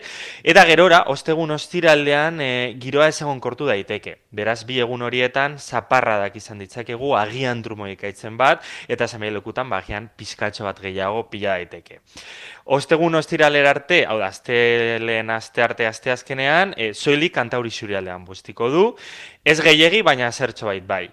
eta gerora, ostegun ostiraldean eh, giroa ezagun kortu daiteke. Beraz, bi egun horietan, zaparradak izan ditzakegu, agian trumoik aitzen bat, eta zamei lekutan, ba, agian pizkatxo bat gehiago pila daiteke. Ostegun ostiralera arte, hau da, asteleen aste arte aste azkenean, e, soilik kantauri zurialdean bustiko du, ez gehiegi, baina zertxo bait bai.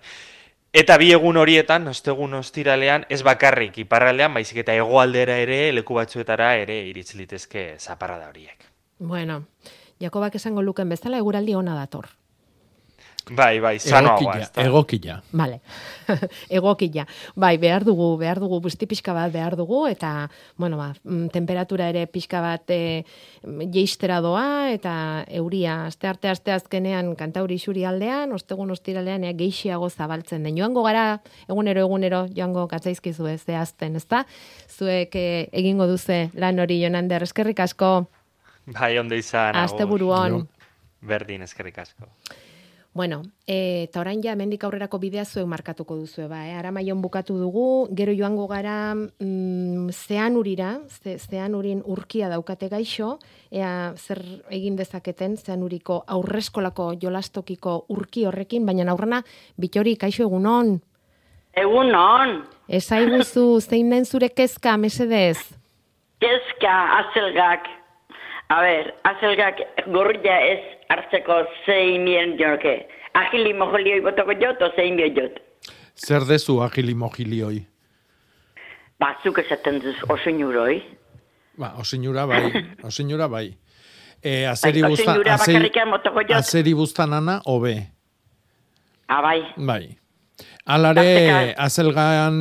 Eta bi egun horietan, ostegun ostiralean, ez bakarrik iparraldean, baizik eta hegoaldera ere, leku batzuetara ere iritz litezke zaparrada horiek. Bueno, Jakobak esango luken bezala eguraldi ona dator. Bai, bai, sanoagoa, ez da. egokila. Vale. Egokila. Bai, behar dugu, behar dugu, busti pixka bat behar dugu, eta, bueno, ba, mm, temperatura ere pixka bat e, jeistera doa, eta euria, aste arte aste azkenean kantauri xuri aldean, ostegun ostiralean ea geixiago zabaltzen den. Joango gara, egunero, egunero, joango katzaizkizu ez, zehazten, ezta? Zuek eh, egingo duze lan hori jonander, eskerrik asko, Bai, onde izan. agur. asteburu on. Berdin, eskerrik asko. Bueno, e, eta orain ja hemendik aurrerako bidea zuek markatuko duzue ba, eh? Aramaion bukatu dugu, gero joango gara mm, zean urira, ze, zean urin urkia daukate gaixo, ea zer egin dezaketen zean uriko aurreskolako jolastokiko urki horrekin, baina aurrena bitori kaixo egunon. Egun on, Ezaiguzu zein den zure kezka, mesedez? kezka azelgak. A ber, azelgak gorria ez hartzeko zein mien joke. Agili mojolioi botoko jot, o zein bio jot. Zer dezu agili mojilioi? Batzuk esaten duz oso inuroi. Ba, osinura bai, osinura bai. E, azeri Bai, osinura azeri, azeri bustan ana, hobe. Ah, bai. Bai. Alare, Tarteka- azelgan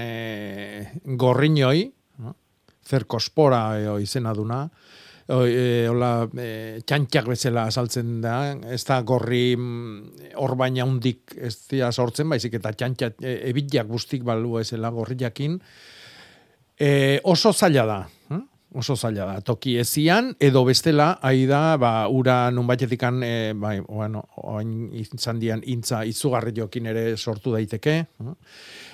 e, gorriñoi, no? zerkospora e, izena duna, hola, e, txantxak bezala azaltzen da, ez da gorri mm, hor baina hundik ez dira sortzen, baizik eta txantxak, e, ebitlak guztik balu ezela gorriakin, e, oso zaila da. hm? Oso zaila da. Toki ezian, edo bestela, ahi da, ba, ura nunbaitetikan, e, bai, bueno, oain izan dian, intza izugarri jokin ere sortu daiteke. eh?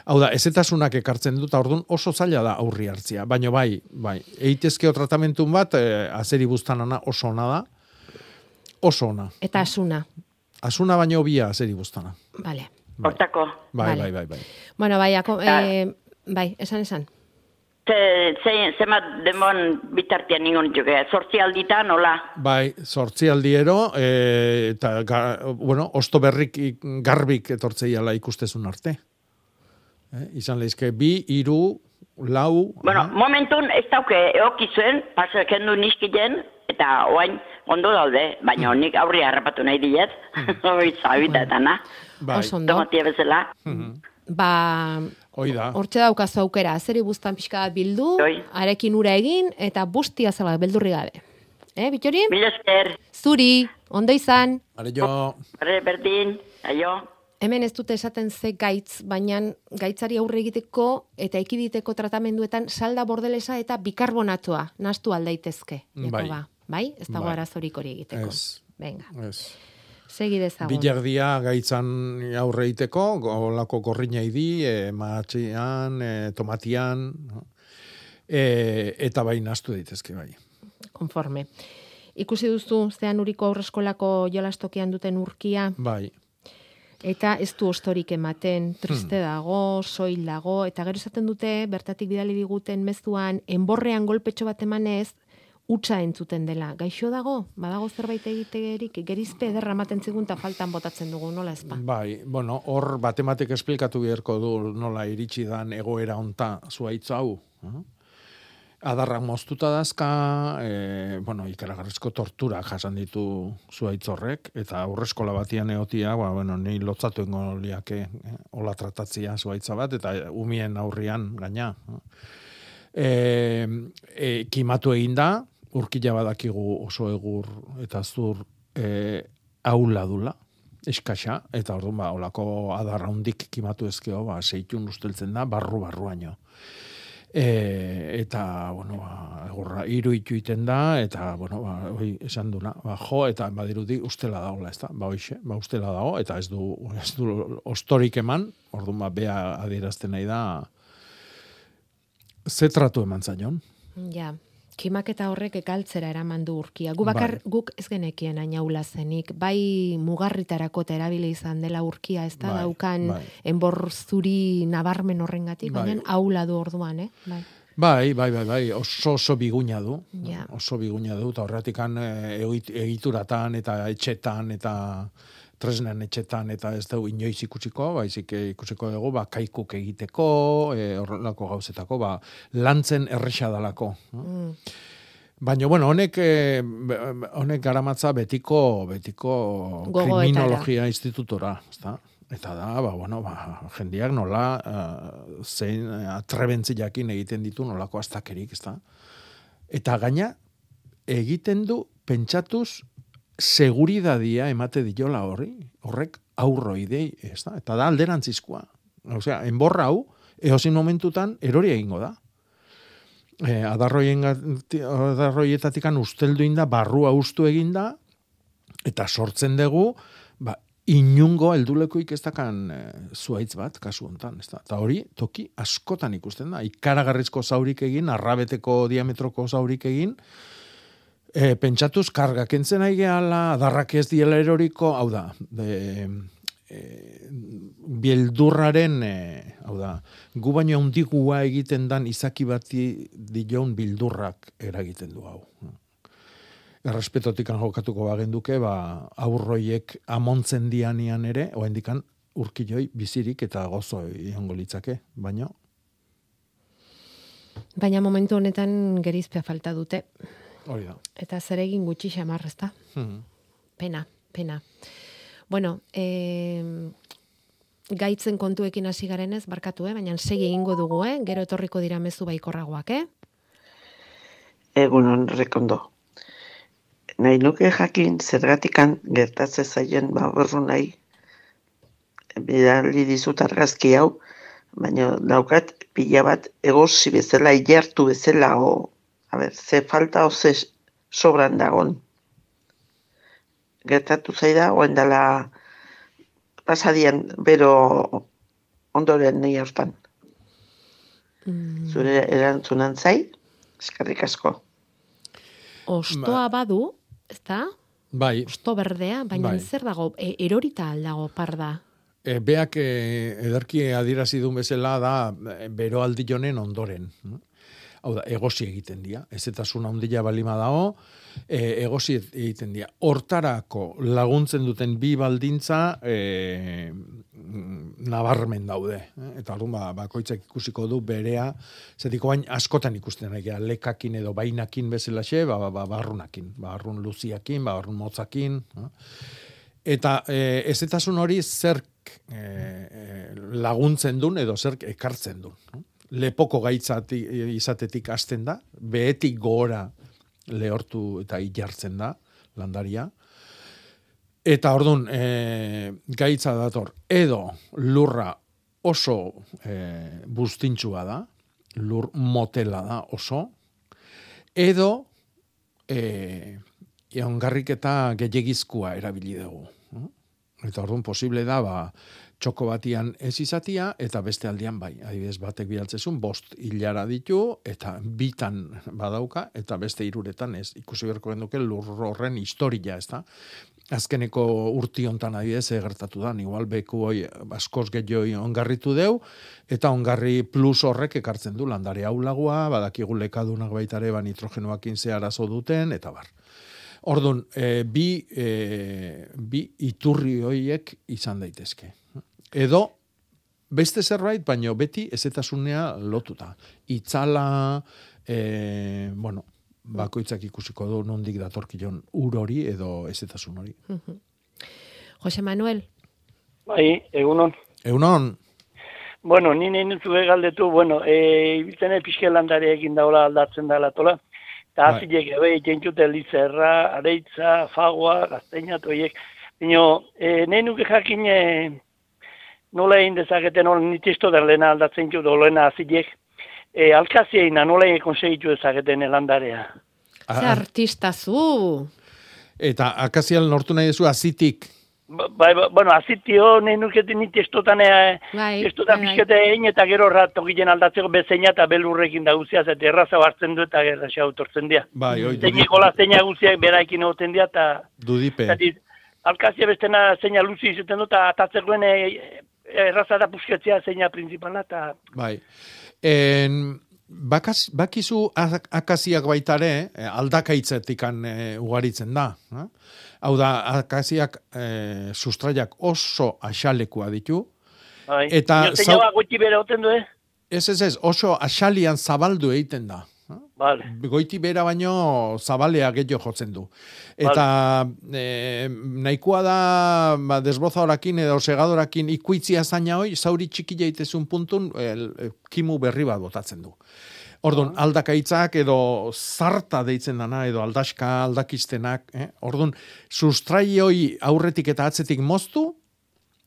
Hau da, ezetasunak ekartzen dut, orduan oso zaila da aurri hartzia. Baina bai, bai, eitezkeo tratamentu bat, e, azeri buztanana oso ona da, oso ona. Eta asuna. Asuna baino bia azeri buztana. Vale. Hortako. Bai, bai, bai, bai. Bueno, bai, ako, eh, bai, esan esan. Ze, ze, zemat demon bitartian ningun joke, sortzi alditan, hola. Bai, sortzi aldiero, e, eta, ga, bueno, osto berrik ik- garbik etortzeiala ikustezun arte. Eh, izan lehizke, bi, iru, lau, Bueno, momentun ez dauke eokizuen, pasa kendu niskilen, eta oain ondo daude, baina nik aurri harrapatu nahi diet, hori zabitatana. Bai. Oso ondo. Tomatia bezala. Ba, Hoi da. hortxe daukazu aukera, azeri buztan pixka bildu, arekin ura egin, eta bustia zela beldurri gabe. Eh, bitori? Mila esker. Zuri, ondo izan. Are jo, Barre berdin, aio. Hemen ez dute esaten ze gaitz, baina gaitzari aurre egiteko eta ekiditeko tratamenduetan salda bordelesa eta bikarbonatua nastu aldaitezke. Bai. Bai. bai, ez dago Bai. arazorik hori egiteko. Ez. Venga, ez. Segi dezagun. Bilardia gaitzan aurre iteko, olako gorrinai di, e, matxian, e, tomatian, no? e, eta bai nastu daitezke bai. Konforme. Ikusi duzu, zean uriko aurreskolako jolastokian duten urkia, Bai. eta ez du ostorik ematen, triste Hmm. dago, soil dago, eta gero esaten dute, bertatik bidali diguten mezuan, enborrean golpetxo bat emanez, utza entzuten dela. Gaixo dago? Badago zerbait egiterik, gerizpe ederra ematen zigun eta faltan botatzen dugu, nola ez ba? Bai, bueno, hor batematek esplikatu beharko du nola iritsi dan egoera honta zuaitz hau. eh? Adarrak moztuta dazka, e, bueno, ikaragarrizko tortura jasan ditu zuaitz horrek, eta aurreskola batian eotia, ba, bueno, ni lotzatu ingo liake, eh, hola tratatzia zuaitza bat, eta umien aurrian gaina. E, e, kimatu egin da, urkila badakigu oso egur eta zur e, aula dula, eskasa, eta orduan ba, olako adarra hundik kimatu ezkeo, ba, seitun usteltzen da, barru-barruaino. E, eta, bueno, ba, egurra, iru iten da, eta, bueno, ba, hoi, esan duna, ba, jo, eta badirudi ustela dagoela, ez da, ba, hoxe, ba, ustela dago, eta ez du, ez du ostorik eman, orduan, ba, bea adierazten nahi da, ze tratu eman zaion. Ja, kimaketa horrek ekaltzera eraman du urkia. Gu bakar, Bai. guk ez genekien ainaula zenik, bai mugarritarako eta erabili izan dela urkia, ez da, Bai, daukan bai. enbor zuri nabarmen horrengatik, Bai. baina aula du orduan, eh? Bai. Bai, bai, bai, bai, oso oso biguina du. Ja. Oso biguina du, eta horretikan egituratan eta etxetan eta tresnen etxetan eta ez dugu inoiz ikusiko, baizik eh, ikusiko dugu, ba, kaikuk egiteko, e, horrelako gauzetako, ba, lantzen erresa dalako. Mm. Baina, bueno, honek, eh, honek garamatza betiko, betiko Gogoetara. kriminologia institutora, ezta? Eta da, ba, bueno, ba, jendiak nola uh, zein atrebentziakin egiten ditu nolako astakerik, ezta? Eta gaina, egiten du pentsatuz seguridadia emate diola horri, horrek aurroidei, ezta? Eta da alderantzizkoa. Osea, enborra hau, eozin momentutan erori egingo da. E, adarroien adarroietatikan usteldu inda, barrua ustu eginda, eta sortzen dugu, ba, inungo heldulekoik ez dakan e, zuaitz bat, kasu hontan, ez da. Eta hori, toki askotan ikusten da. Ikaragarrizko zaurik egin, arrabeteko diametroko zaurik egin, e, pentsatuz, karga kentzen nahi gehala, adarrak ez diela eroriko, hau da, de, e, bildurraren, e, hau da, gu baino handigua egiten dan izaki bati dion bildurrak eragiten du hau. Errespetotik jokatuko bagenduke, ba, aurroiek amontzen dianian ere, oendikan urkiloi bizirik eta gozo egongo litzake, baino, Baina momentu honetan gerizpea falta dute. Hori da. Eta zer egin gutxi xamar, ezta? Mhm. Pena, pena. Bueno, eh, gaitzen kontuekin hasi garenez, barkatu, eh? baina segi egingo dugu, eh? gero etorriko dira mezu baikorragoak, eh? Egun rekondo. Nahi nuke jakin zergatikan gertatze zaien baborru nahi bidali dizut argazki hau, baina daukat pila bat egosi bezala, ilartu bezala, o a ber, ze falta oze sobran dagon. Gertatu zaida, oen dela pasadian bero ondoren nahi haustan. Mm. Zure erantzunan zai, eskerrik asko. Ostoa badu, ezta? Bai, Osto berdea, baina Bai. zer dago, e, erorita aldago parda. e, beak e, ederki adierazi duen bezala da e, bero aldi jonen ondoren. Hau da, egosi egiten dira. Ez eta zuna ondila balima dago, e, egosi egiten dira. Hortarako laguntzen duten bi baldintza e, nabarmen daude. eh? Eta orduan ba, bakoitzak ikusiko du berea, zetiko bain askotan ikusten nahi gara, lekakin edo bainakin bezalaxe, ba, ba, ba, barrunakin, barrun luziakin, ba, barrun motzakin. Eta e, ezetasun hori zerk e, e, laguntzen duen edo zerk ekartzen duen. Lepoko gaitzati izatetik hasten da, behetik gora lehortu eta ilartzen da, landaria. Eta ordun e, gaitza dator, edo lurra oso e, bustintxua da, lur motela da oso, edo e, ongarriketa gehiagizkua erabili dugu. Eta orduan posible da, ba, txoko batian ez izatia, eta beste aldian bai. Adibidez, batek bidaltzezun, bost hilara ditu, eta bitan badauka, eta beste hiruretan ez. Ikusi berko genduke lur horren historia, ez da? Azkeneko urti hontan adibidez, eh, gertatu da, igual beku hoi askoz gehioi ongarritu deu, eta ongarri plus horrek ekartzen du landare aulagoa, badakigu lekadunak baitare ba nitrogenoakin ze arazo duten, eta bar. Ordun, e, bi, e, bi iturri hoiek izan daitezke. Edo, beste zerbait, baino beti ezetasunea lotuta. Itzala, e, bueno, bakoitzak ikusiko du nondik datorkion ur hori edo ezetasun hori. Jose Manuel, Bai, egunon. Egunon, Bueno, ni nahi nintzu galdetu, bueno, e, ibiltzen pixke landare egin daula aldatzen da latola. Eta Bai. azilek, ebe, jentzute lizerra, areitza, fagua, gazteina, toiek. Bino, e, nahi nuke jakin e, nola egin dezaketen, nola nitisto da lehena aldatzen ju dolena azilek. E, alkazieina nola egin konsegitu dezaketen landarea. ze artista zu. eta akazial nortu nahi duzu azitik. Ba- Bai, ba, bueno, azitio nahi nuketin niti estotan ea, Bai, estotan bai, bai. pixkete egin eta gero ratokilen aldatzeko bezeina eta belurrekin da guzia, eta erraza hartzen du eta erraza autortzen dira. Bai, oi, Zeineko la zeina guziak beraikin egoten dira eta dudipe. Alkazia bestena zeina luzi izaten du eta atatzekoen e, erraza da pusketzea zeina principala eta Bai. En, bakaz, bakizu ak- akaziak baitare, eh, aldakaitzetikan eh, ugaritzen da. Eh? Hau da, akaziak eh, sustraiak oso axalekua ditu, bai. Eta zeina zau- goiti bere oten du, eh? ez ez ez, oso axalian zabaldu egiten da. Vale. Goiti bera baino zabalea gehiago jotzen du. Eta eh, nahikoa da ba, desboza horakin edo segadorakin ikuitzia zaina hoi, zauri txiki jaitezun puntun el, kimu berri bat botatzen du. Ordun aldakaitzak edo zarta deitzen dana edo aldaska aldakistenak, eh? Ordun sustrai hoi aurretik eta atzetik moztu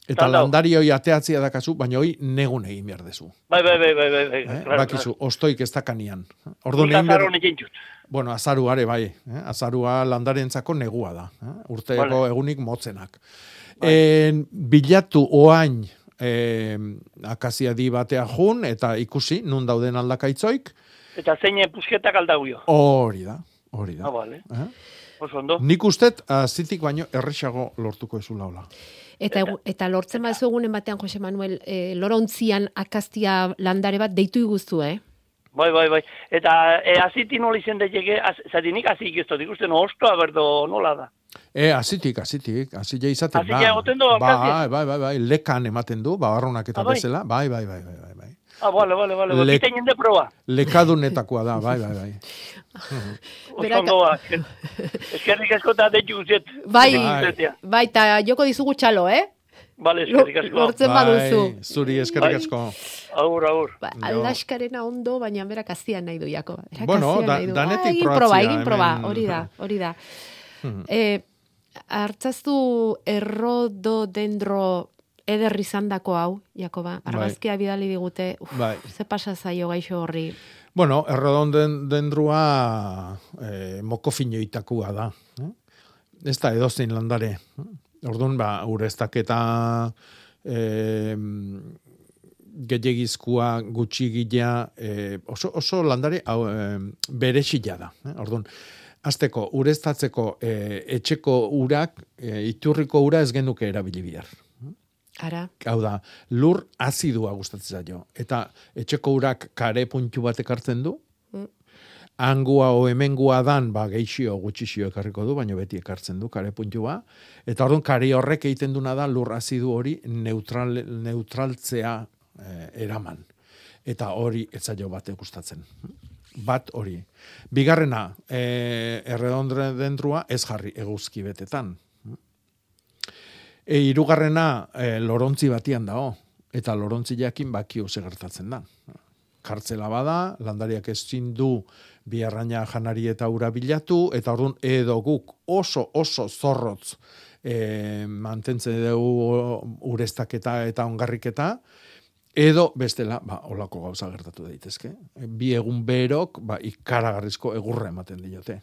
eta landari hoi ateatzia dakazu, baina hoi negun egin behar dezu. Bai, bai, bai, bai, bai, bai, Eh? claro, Bakizu, ostoik ez dakanian. claro. Nik egin behar-. Bueno, azaruare bai, eh? azarua landarentzako negua da, eh? urteko Vale. egunik motzenak. En, bilatu oain eh, akazia di batea jun, eta ikusi, nun dauden aldakaitzoik, Eta zein pusketak aldauio. hori da, hori da. Ah, vale. Eh? Oso ondo. Nik ustet, azitik baino, erresago lortuko ezu laula. Eta, egu- eta lortzen baduzu egunen batean, Jose Manuel, e, lorontzian akaztia landare bat deitu iguzu, eh? Bai, bai, bai. Eta e, aziti nola izen daiteke, az, zati nik azik ez dut ikusten ostoa berdo nola da. E, azitik, azitik, azila izaten da. Azila egoten du? Bai, bai, bai, bai, lekan ematen du, babarronak eta Ah, bai? bezala, bai, bai, bai, bai, bai, bai. Ah, vale, vale, vale. Le- Le... Kiten jende proba. Lekadunetakoa da, bai, bai, bai. Oso Berak- ondo ba. Eskerrik asko eta deitu guzet. Bai, Bai. eta joko dizugu txalo, eh? Vale, eskerrik asko. Lortzen baduzu. Bai, zuri eskerrik Bai. asko. Agur, agur. Ba, aldaskarena ondo, baina berak azian nahi du, jako. Berak Bueno, da- nahi du. danetik Ah, egin proba, egin proba, hori da, hori da. Mhm. e, hartzaztu errododendro eder izandako hau, Jakoba, argazkia bidali digute, uf, Bai. ze pasa zaio gaixo horri. Bueno, errodonden dendrua eh, moko finoitakua da. Eh? Ez da edozein landare. Orduan, ba, ureztak eta eh, gehiagizkua gutxigila eh, oso, oso landare hau, eh, berexila da. Eh? Orduan, azteko, ureztatzeko eh, etxeko urak, eh, iturriko ura ez genuke erabili bihar. Ara, Hau da, lur azidua gustatzen zaio. Eta etxeko urak kare puntu bat ekartzen du, Mm. angua o hemengua dan, ba, geixio gutxixio ekarriko du, baina beti ekartzen du kare puntua. Eta orduan, kare horrek egiten duna da lur azidu hori neutral, neutraltzea eh, eraman. Eta hori ez zaio bate gustatzen. Bat hori. Bigarrena, eh, erredondre dentrua ez jarri eguzki betetan. E, irugarrena, e, lorontzi batian dago. Eta lorontzi jakin bakio ze gertatzen da. Kartzela bada, landariak ezin du biarraina janari eta ura bilatu, eta orduan edo guk oso oso zorrotz e, mantentzen dugu ureztaketa eta ongarriketa, edo bestela, ba, olako gauza gertatu daitezke. Bi egun berok, ba, ikaragarrizko egurra ematen diote.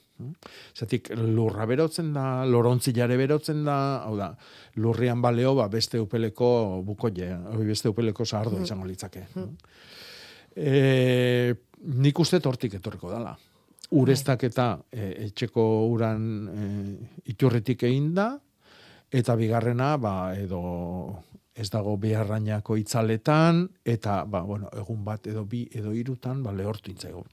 Zatik, lurra berotzen da, lorontzilare berotzen da, hau da, lurrian baleo, ba, beste upeleko bukoie, beste upeleko zahardo izango litzake. E, nik uste tortik etorriko dala. Ureztak eta e, etxeko uran e, iturritik egin da, eta bigarrena, ba, edo ez dago beharrainako itzaletan, eta, ba, bueno, egun bat edo bi edo irutan, ba, lehortu intzaigu.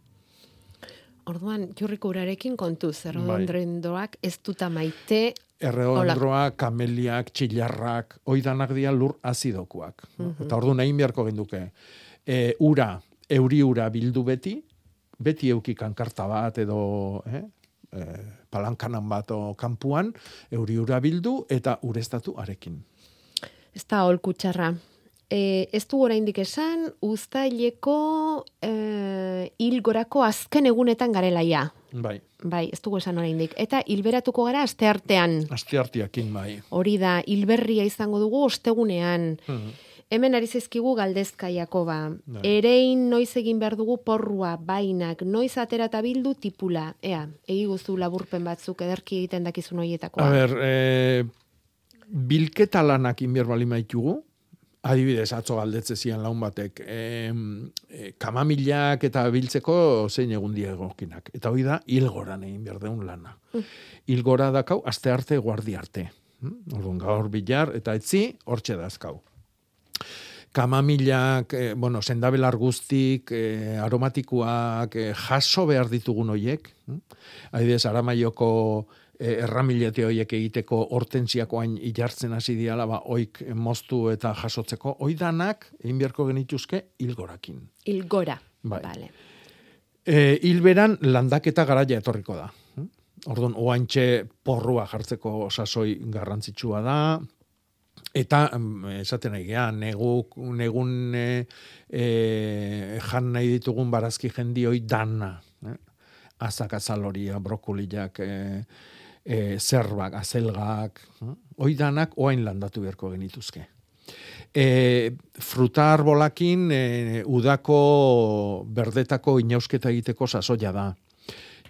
orduan, jurriko urarekin kontuz, Bai. errodondrendoak ez duta maite, Erredondroak, kameliak, txilarrak, oidanak dira lur azidokuak. Mhm. Eta ordu nahi beharko genduke. E, ura, euri ura bildu beti, beti euki kankarta bat edo eh, e, palankanan bat o kanpuan, euri ura bildu eta ureztatu arekin. Ez da holku txarra. E, ez du oraindik esan, uztaileko e, hilgorako azken egunetan garelaia. Bai, Bai, ez dugu esan oraindik. Eta hilberatuko gara aste artean. aste hartiakin bai. Hori da, hilberria izango dugu ostegunean. Mhm. Hemen ari zaizkigu galdezka Jakoba. Bai. Erein noiz egin behar dugu porrua, bainak, noiz atera eta bildu tipula. Ea, egi guztu laburpen batzuk ederki egiten dakizun hoietakoa. A ber, e, bilketa lanak inbier bali maitugu, adibidez, atzo galdetze zian laun batek, e, e, kamamilak eta biltzeko zein egun die egokinak. Eta hori da, hilgoran egin behar deun lana. Mm. Hilgora dakau, aste arte, guardi arte. Mm? Orduan, gaur bilar, eta etzi, hortxe dazkau. Kamamilak, e, bueno, sendabelar guztik, e, aromatikoak, e, jaso behar ditugun hoiek. Mm? Adibidez, aramaioko e, erramilete hoiek egiteko hortentziakoain ilartzen hasi diala, ba, oik moztu eta jasotzeko, oidanak, egin beharko genituzke, hilgorakin. Hilgora. Bai. Vale. E, hilberan landaketa garaia etorriko da. Orduan, oaintxe porrua jartzeko sasoi garrantzitsua da, eta em, esaten nahi geha, negu, negun e, e, jan nahi ditugun barazki jendioi dana. Eh? Azak azaloria, brokoliak, e, e, zerbak, azelgak, eh? oi danak oain landatu beharko genituzke. E, fruta arbolakin e, udako berdetako inausketa egiteko sasoia da.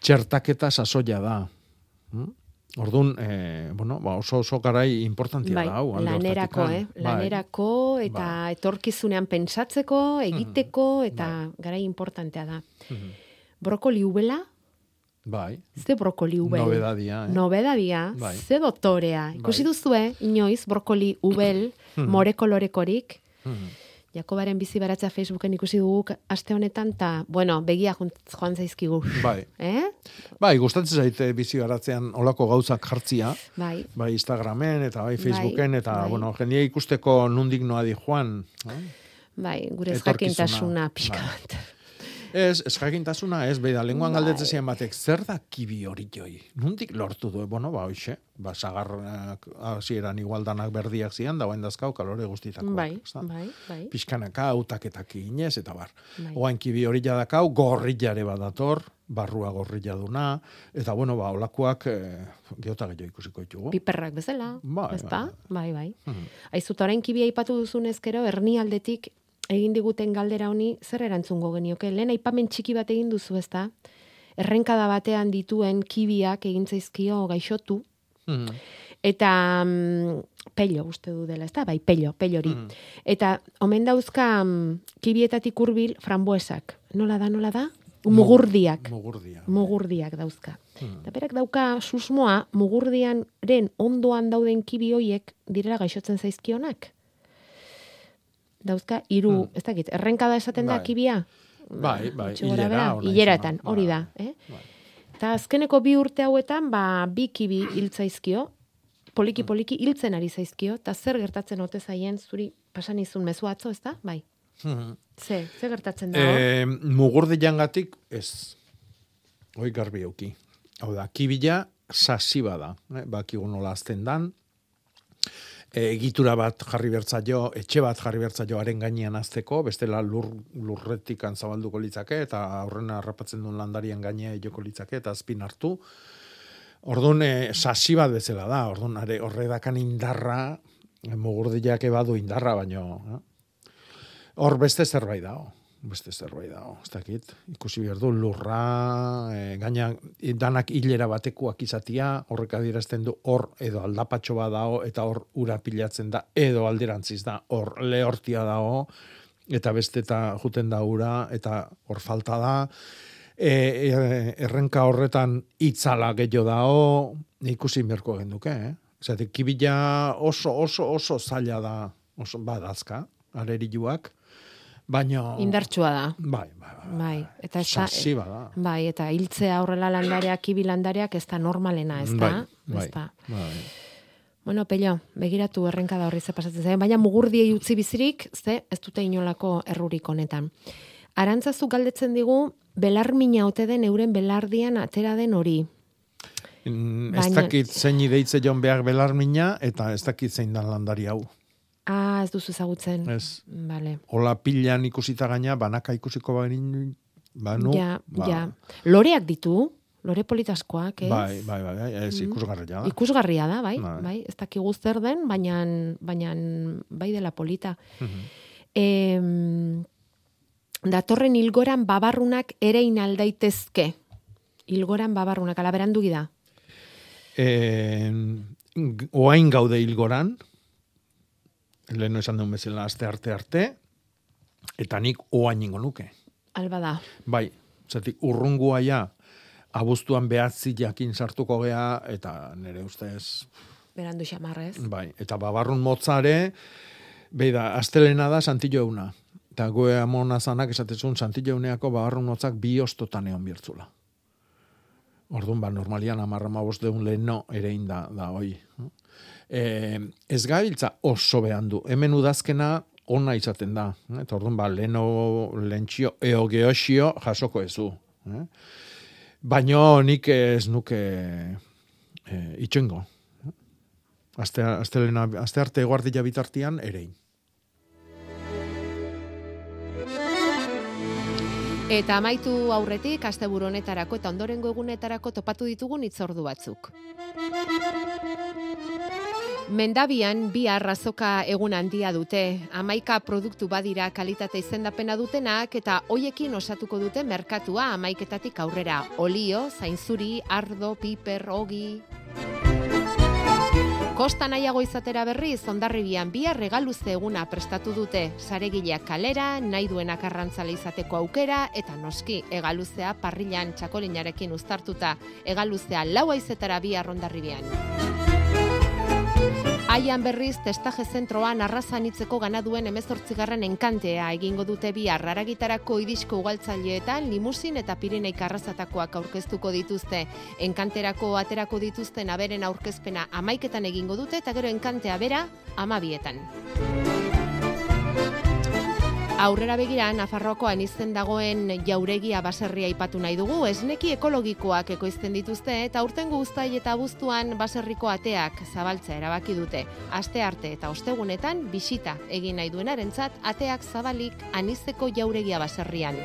Txertaketa sasoia da. Mm? Orduan, e, bueno, ba oso oso garai importantia Bai, da hau. lanerako, eh? Bai. Lanerako eta etorkizunean pentsatzeko, egiteko, eta garai importantea da. Mhm. Brokoli ubela, Bai. ze brokoli ubel? Nobedadia, eh? Nobedadia, Bai. ze dotorea. Ikusi Bai. duzue, inoiz, brokoli ubel, Mhm. more kolorekorik, Mhm. Jakobaren bizi baratza Facebooken ikusi dugu aste honetan, ta, bueno, begia joan- zaizkigu. Bai. Eh? Bai, gustatzen zaite bizi garatzean olako gauzak jartzia. Bai. Bai Instagramen eta bai Facebooken eta bai. bueno, jendia ikusteko nundik noa di joan. eh? Bai, gure ezjakintasuna pixka Bai. Ez, ez jakintasuna, ez, beida, lenguan Bai. galdetzen batek, zer da kibi hori joi? Nundik lortu du, bueno, ba, hoxe, ba, sagarrak, hasieran igualdanak berdiak zian, da, dazkau kalore guztitako. Bai, bai, bai. Pixkanaka, autaketak inez, eta bar. Bai. Oain kibi hori jadakau, gorri badator, barrua gorrilla duna, eta bueno, ba, olakoak e, geota gehiago ikusiko ditugu. Piperrak bezala, Bai, ezta? Bai, bai. Mhm. Aizu, orain kibia aipatu duzunez gero, hernialdetik egin diguten galdera honi, zer erantzungo genioke? Lehen aipamen txiki bat egin duzu, ezta? Errenkada batean dituen kibiak egin zaizkio gaixotu, Mhm. eta mm, pello uste du dela, ezta? Bai, pello, pellori. Eta omen dauzka mm, kibietatik hurbil frambuesak. Nola da, nola da? Mugurdiak. Mugurdia. Mugurdiak dauzka. Hmm. Eta berak dauka susmoa mugurdianren ondoan dauden kibi hoiek direla gaixotzen zaizkionak. Dauzka hiru, ez dakit, errenkada esaten da Bai. kibia? Bai, bai, gora hilera, hileratan, da. hori da, eh? Eta azkeneko bi urte hauetan, ba, bi kibi hiltzaizkio, poliki poliki hiltzen ari zaizkio, eta zer gertatzen ote zaien zuri pasan izun mezu atzo, ez da? Bai. Mhm. Ze, ze gertatzen da? E, mugurdiangatik ez. Hoi garbi euki. Hau da, kibila sasi bada. Eh? Bakigu nola azten dan. Egitura bat jarri bertzaio, etxe bat jarri bertzaio haren gainean azteko, bestela lur, lurretik zabalduko litzake, eta aurrena harrapatzen duen landarian gainea joko litzake, eta azpin hartu. Orduan, e, sasi bat bezala da, orduan, are, horre dakan indarra, e, mugurdiak ebadu indarra, baino, eh? Hor beste zerbait dago. Beste zerbait dago. Ez dakit. Ikusi behar du lurra, e, gaina danak hilera batekoak izatia, horrek adierazten du hor edo aldapatxo bat dago, eta hor ura pilatzen da, edo alderantziz da, hor lehortia dago, eta beste eta juten da ura, eta hor falta da. E, e, errenka horretan itzala gehiago dago, ikusi berko genduke, eh? Zate, kibila oso, oso, oso zaila da, oso badazka, areriluak, baina... Indartsua da. Bai, bai, Bai, eta ez da, Sasi bada. bai, eta hiltzea aurrela landareak, kibi landareak ez da normalena, ez da? Bai, bai, Ez da. bai. Bueno, pello, begiratu errenkada horri ze pasatzen zaien, baina mugurdiei utzi bizirik, ze ez dute inolako errurik honetan. Arantzazu galdetzen digu, belarmina ote den euren belardian atera den hori. Mm, Ez Baina- dakit zein ideitze jon behar belarmina, eta ez dakit zein dan landari hau. Ah, ez duzu ezagutzen. Ez. Vale. Ola pilan ikusita gaina, banaka ikusiko bain, banu, ja, ba, ja. Loreak ditu, lore politaskoak, ez? Bai, bai, bai, bai, ez Mm. ikusgarria da. Ikusgarria da, bai, Bai. bai, ez dakigu zer den, baina, baina bai dela polita. Mhm. Em, datorren ilgoran babarrunak erein aldaitezke. Ilgoran babarrunak, ala berandu da. Eh, oain gaude hilgoran, leheno esan duen bezala aste arte arte, eta nik oain ingo nuke. Alba da. Bai, zatik urrungua ja, abuztuan behatzi jakin sartuko gea, eta nire ustez, Berandu xamarrez. bai, eta babarrun motzare, beida, astelena da santillo euna. Eta goe amona zanak esatezun santillo euneako babarrun motzak bi ostotan egon birtzula. Orduan, ba, normalian amarra mabost deun leheno ere inda da, hoi. E, ez gabiltza oso behan du. Hemen udazkena ona izaten da. Eta orduan, ba, leheno lentxio eo geosio jasoko ezu. Eh? Baina nik ez nuke e, itxengo. Aste, astelena, aste arte guardia bitartian erein. Eta amaitu aurretik, asteburu honetarako eta ondorengo egunetarako topatu ditugun hitzordu batzuk. Mendabian bi arrazoka egun handia dute. Amaika produktu badira kalitate izendapena dutenak eta hoiekin osatuko dute merkatua amaiketatik aurrera. Olio, zainzuri, ardo, piper, ogi... Kosta nahiago izatera berriz, ondarribian bihar regaluze eguna prestatu dute. Saregileak kalera, nahi duenak arrantzale izateko aukera, eta noski, egaluzea parrilan txakolinarekin uztartuta. Egaluzea lau aizetara bihar ondarribian. Aian berriz testaje zentroan arrazan itzeko ganaduen emezortzigarren enkantea egingo dute bihar raragitarako idisko ugaltzaileetan limusin eta pirineik arrazatakoak aurkeztuko dituzte. Enkanterako aterako dituzten aberen aurkezpena amaiketan egingo dute eta gero enkantea bera amabietan. Aurrera begira, Nafarroakoan izten dagoen jauregia baserria aipatu nahi dugu, esneki ekologikoak ekoizten dituzte eta urtengo uztai eta abuztuan baserriko ateak zabaltzea erabaki dute. Aste arte eta ostegunetan bisita egin nahi duenarentzat ateak zabalik anizeko jauregia baserrian.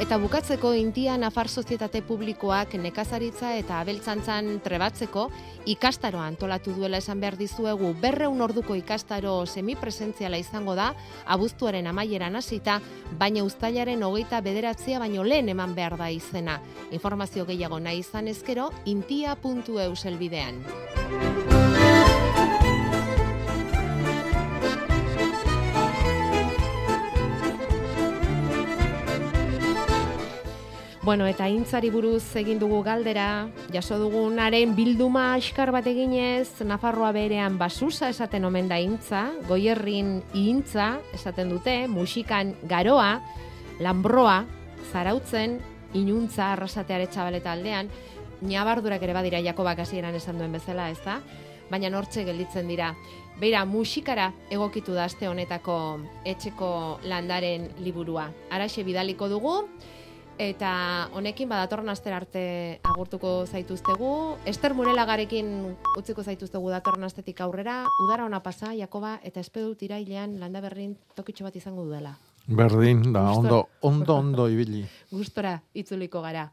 Eta bukatzeko intia Nafar Sozietate Publikoak nekazaritza eta abeltzantzan trebatzeko ikastaroa antolatu duela esan behar dizuegu berreun orduko ikastaro semipresentziala izango da, abuztuaren amaieran hasita, baina uztailaren hogeita bederatzia baino lehen eman behar da izena. Informazio gehiago nahi izan ezkero, intia.eu selbidean. Bueno, eta intzari buruz egin dugu galdera, jaso dugunaren bilduma askar bat eginez, Nafarroa berean basusa esaten omen da intza, goierrin intza esaten dute, musikan garoa, lambroa, zarautzen, inuntza arrasateare txabaleta aldean, nabardurak ere badira Jakobak hasieran esan duen bezala, ez da? Baina nortxe gelditzen dira. Beira, musikara egokitu da aste honetako etxeko landaren liburua. Araxe bidaliko dugu, eta honekin badatorren aster arte agurtuko zaituztegu. Ester Murelagarekin utziko zaituztegu datorren astetik aurrera. Udara ona pasa, Jakoba, eta espedut irailean landa berrin tokitxo bat izango duela. Berdin, da, ondo, ondo, ondo ibili. Gustora itzuliko gara.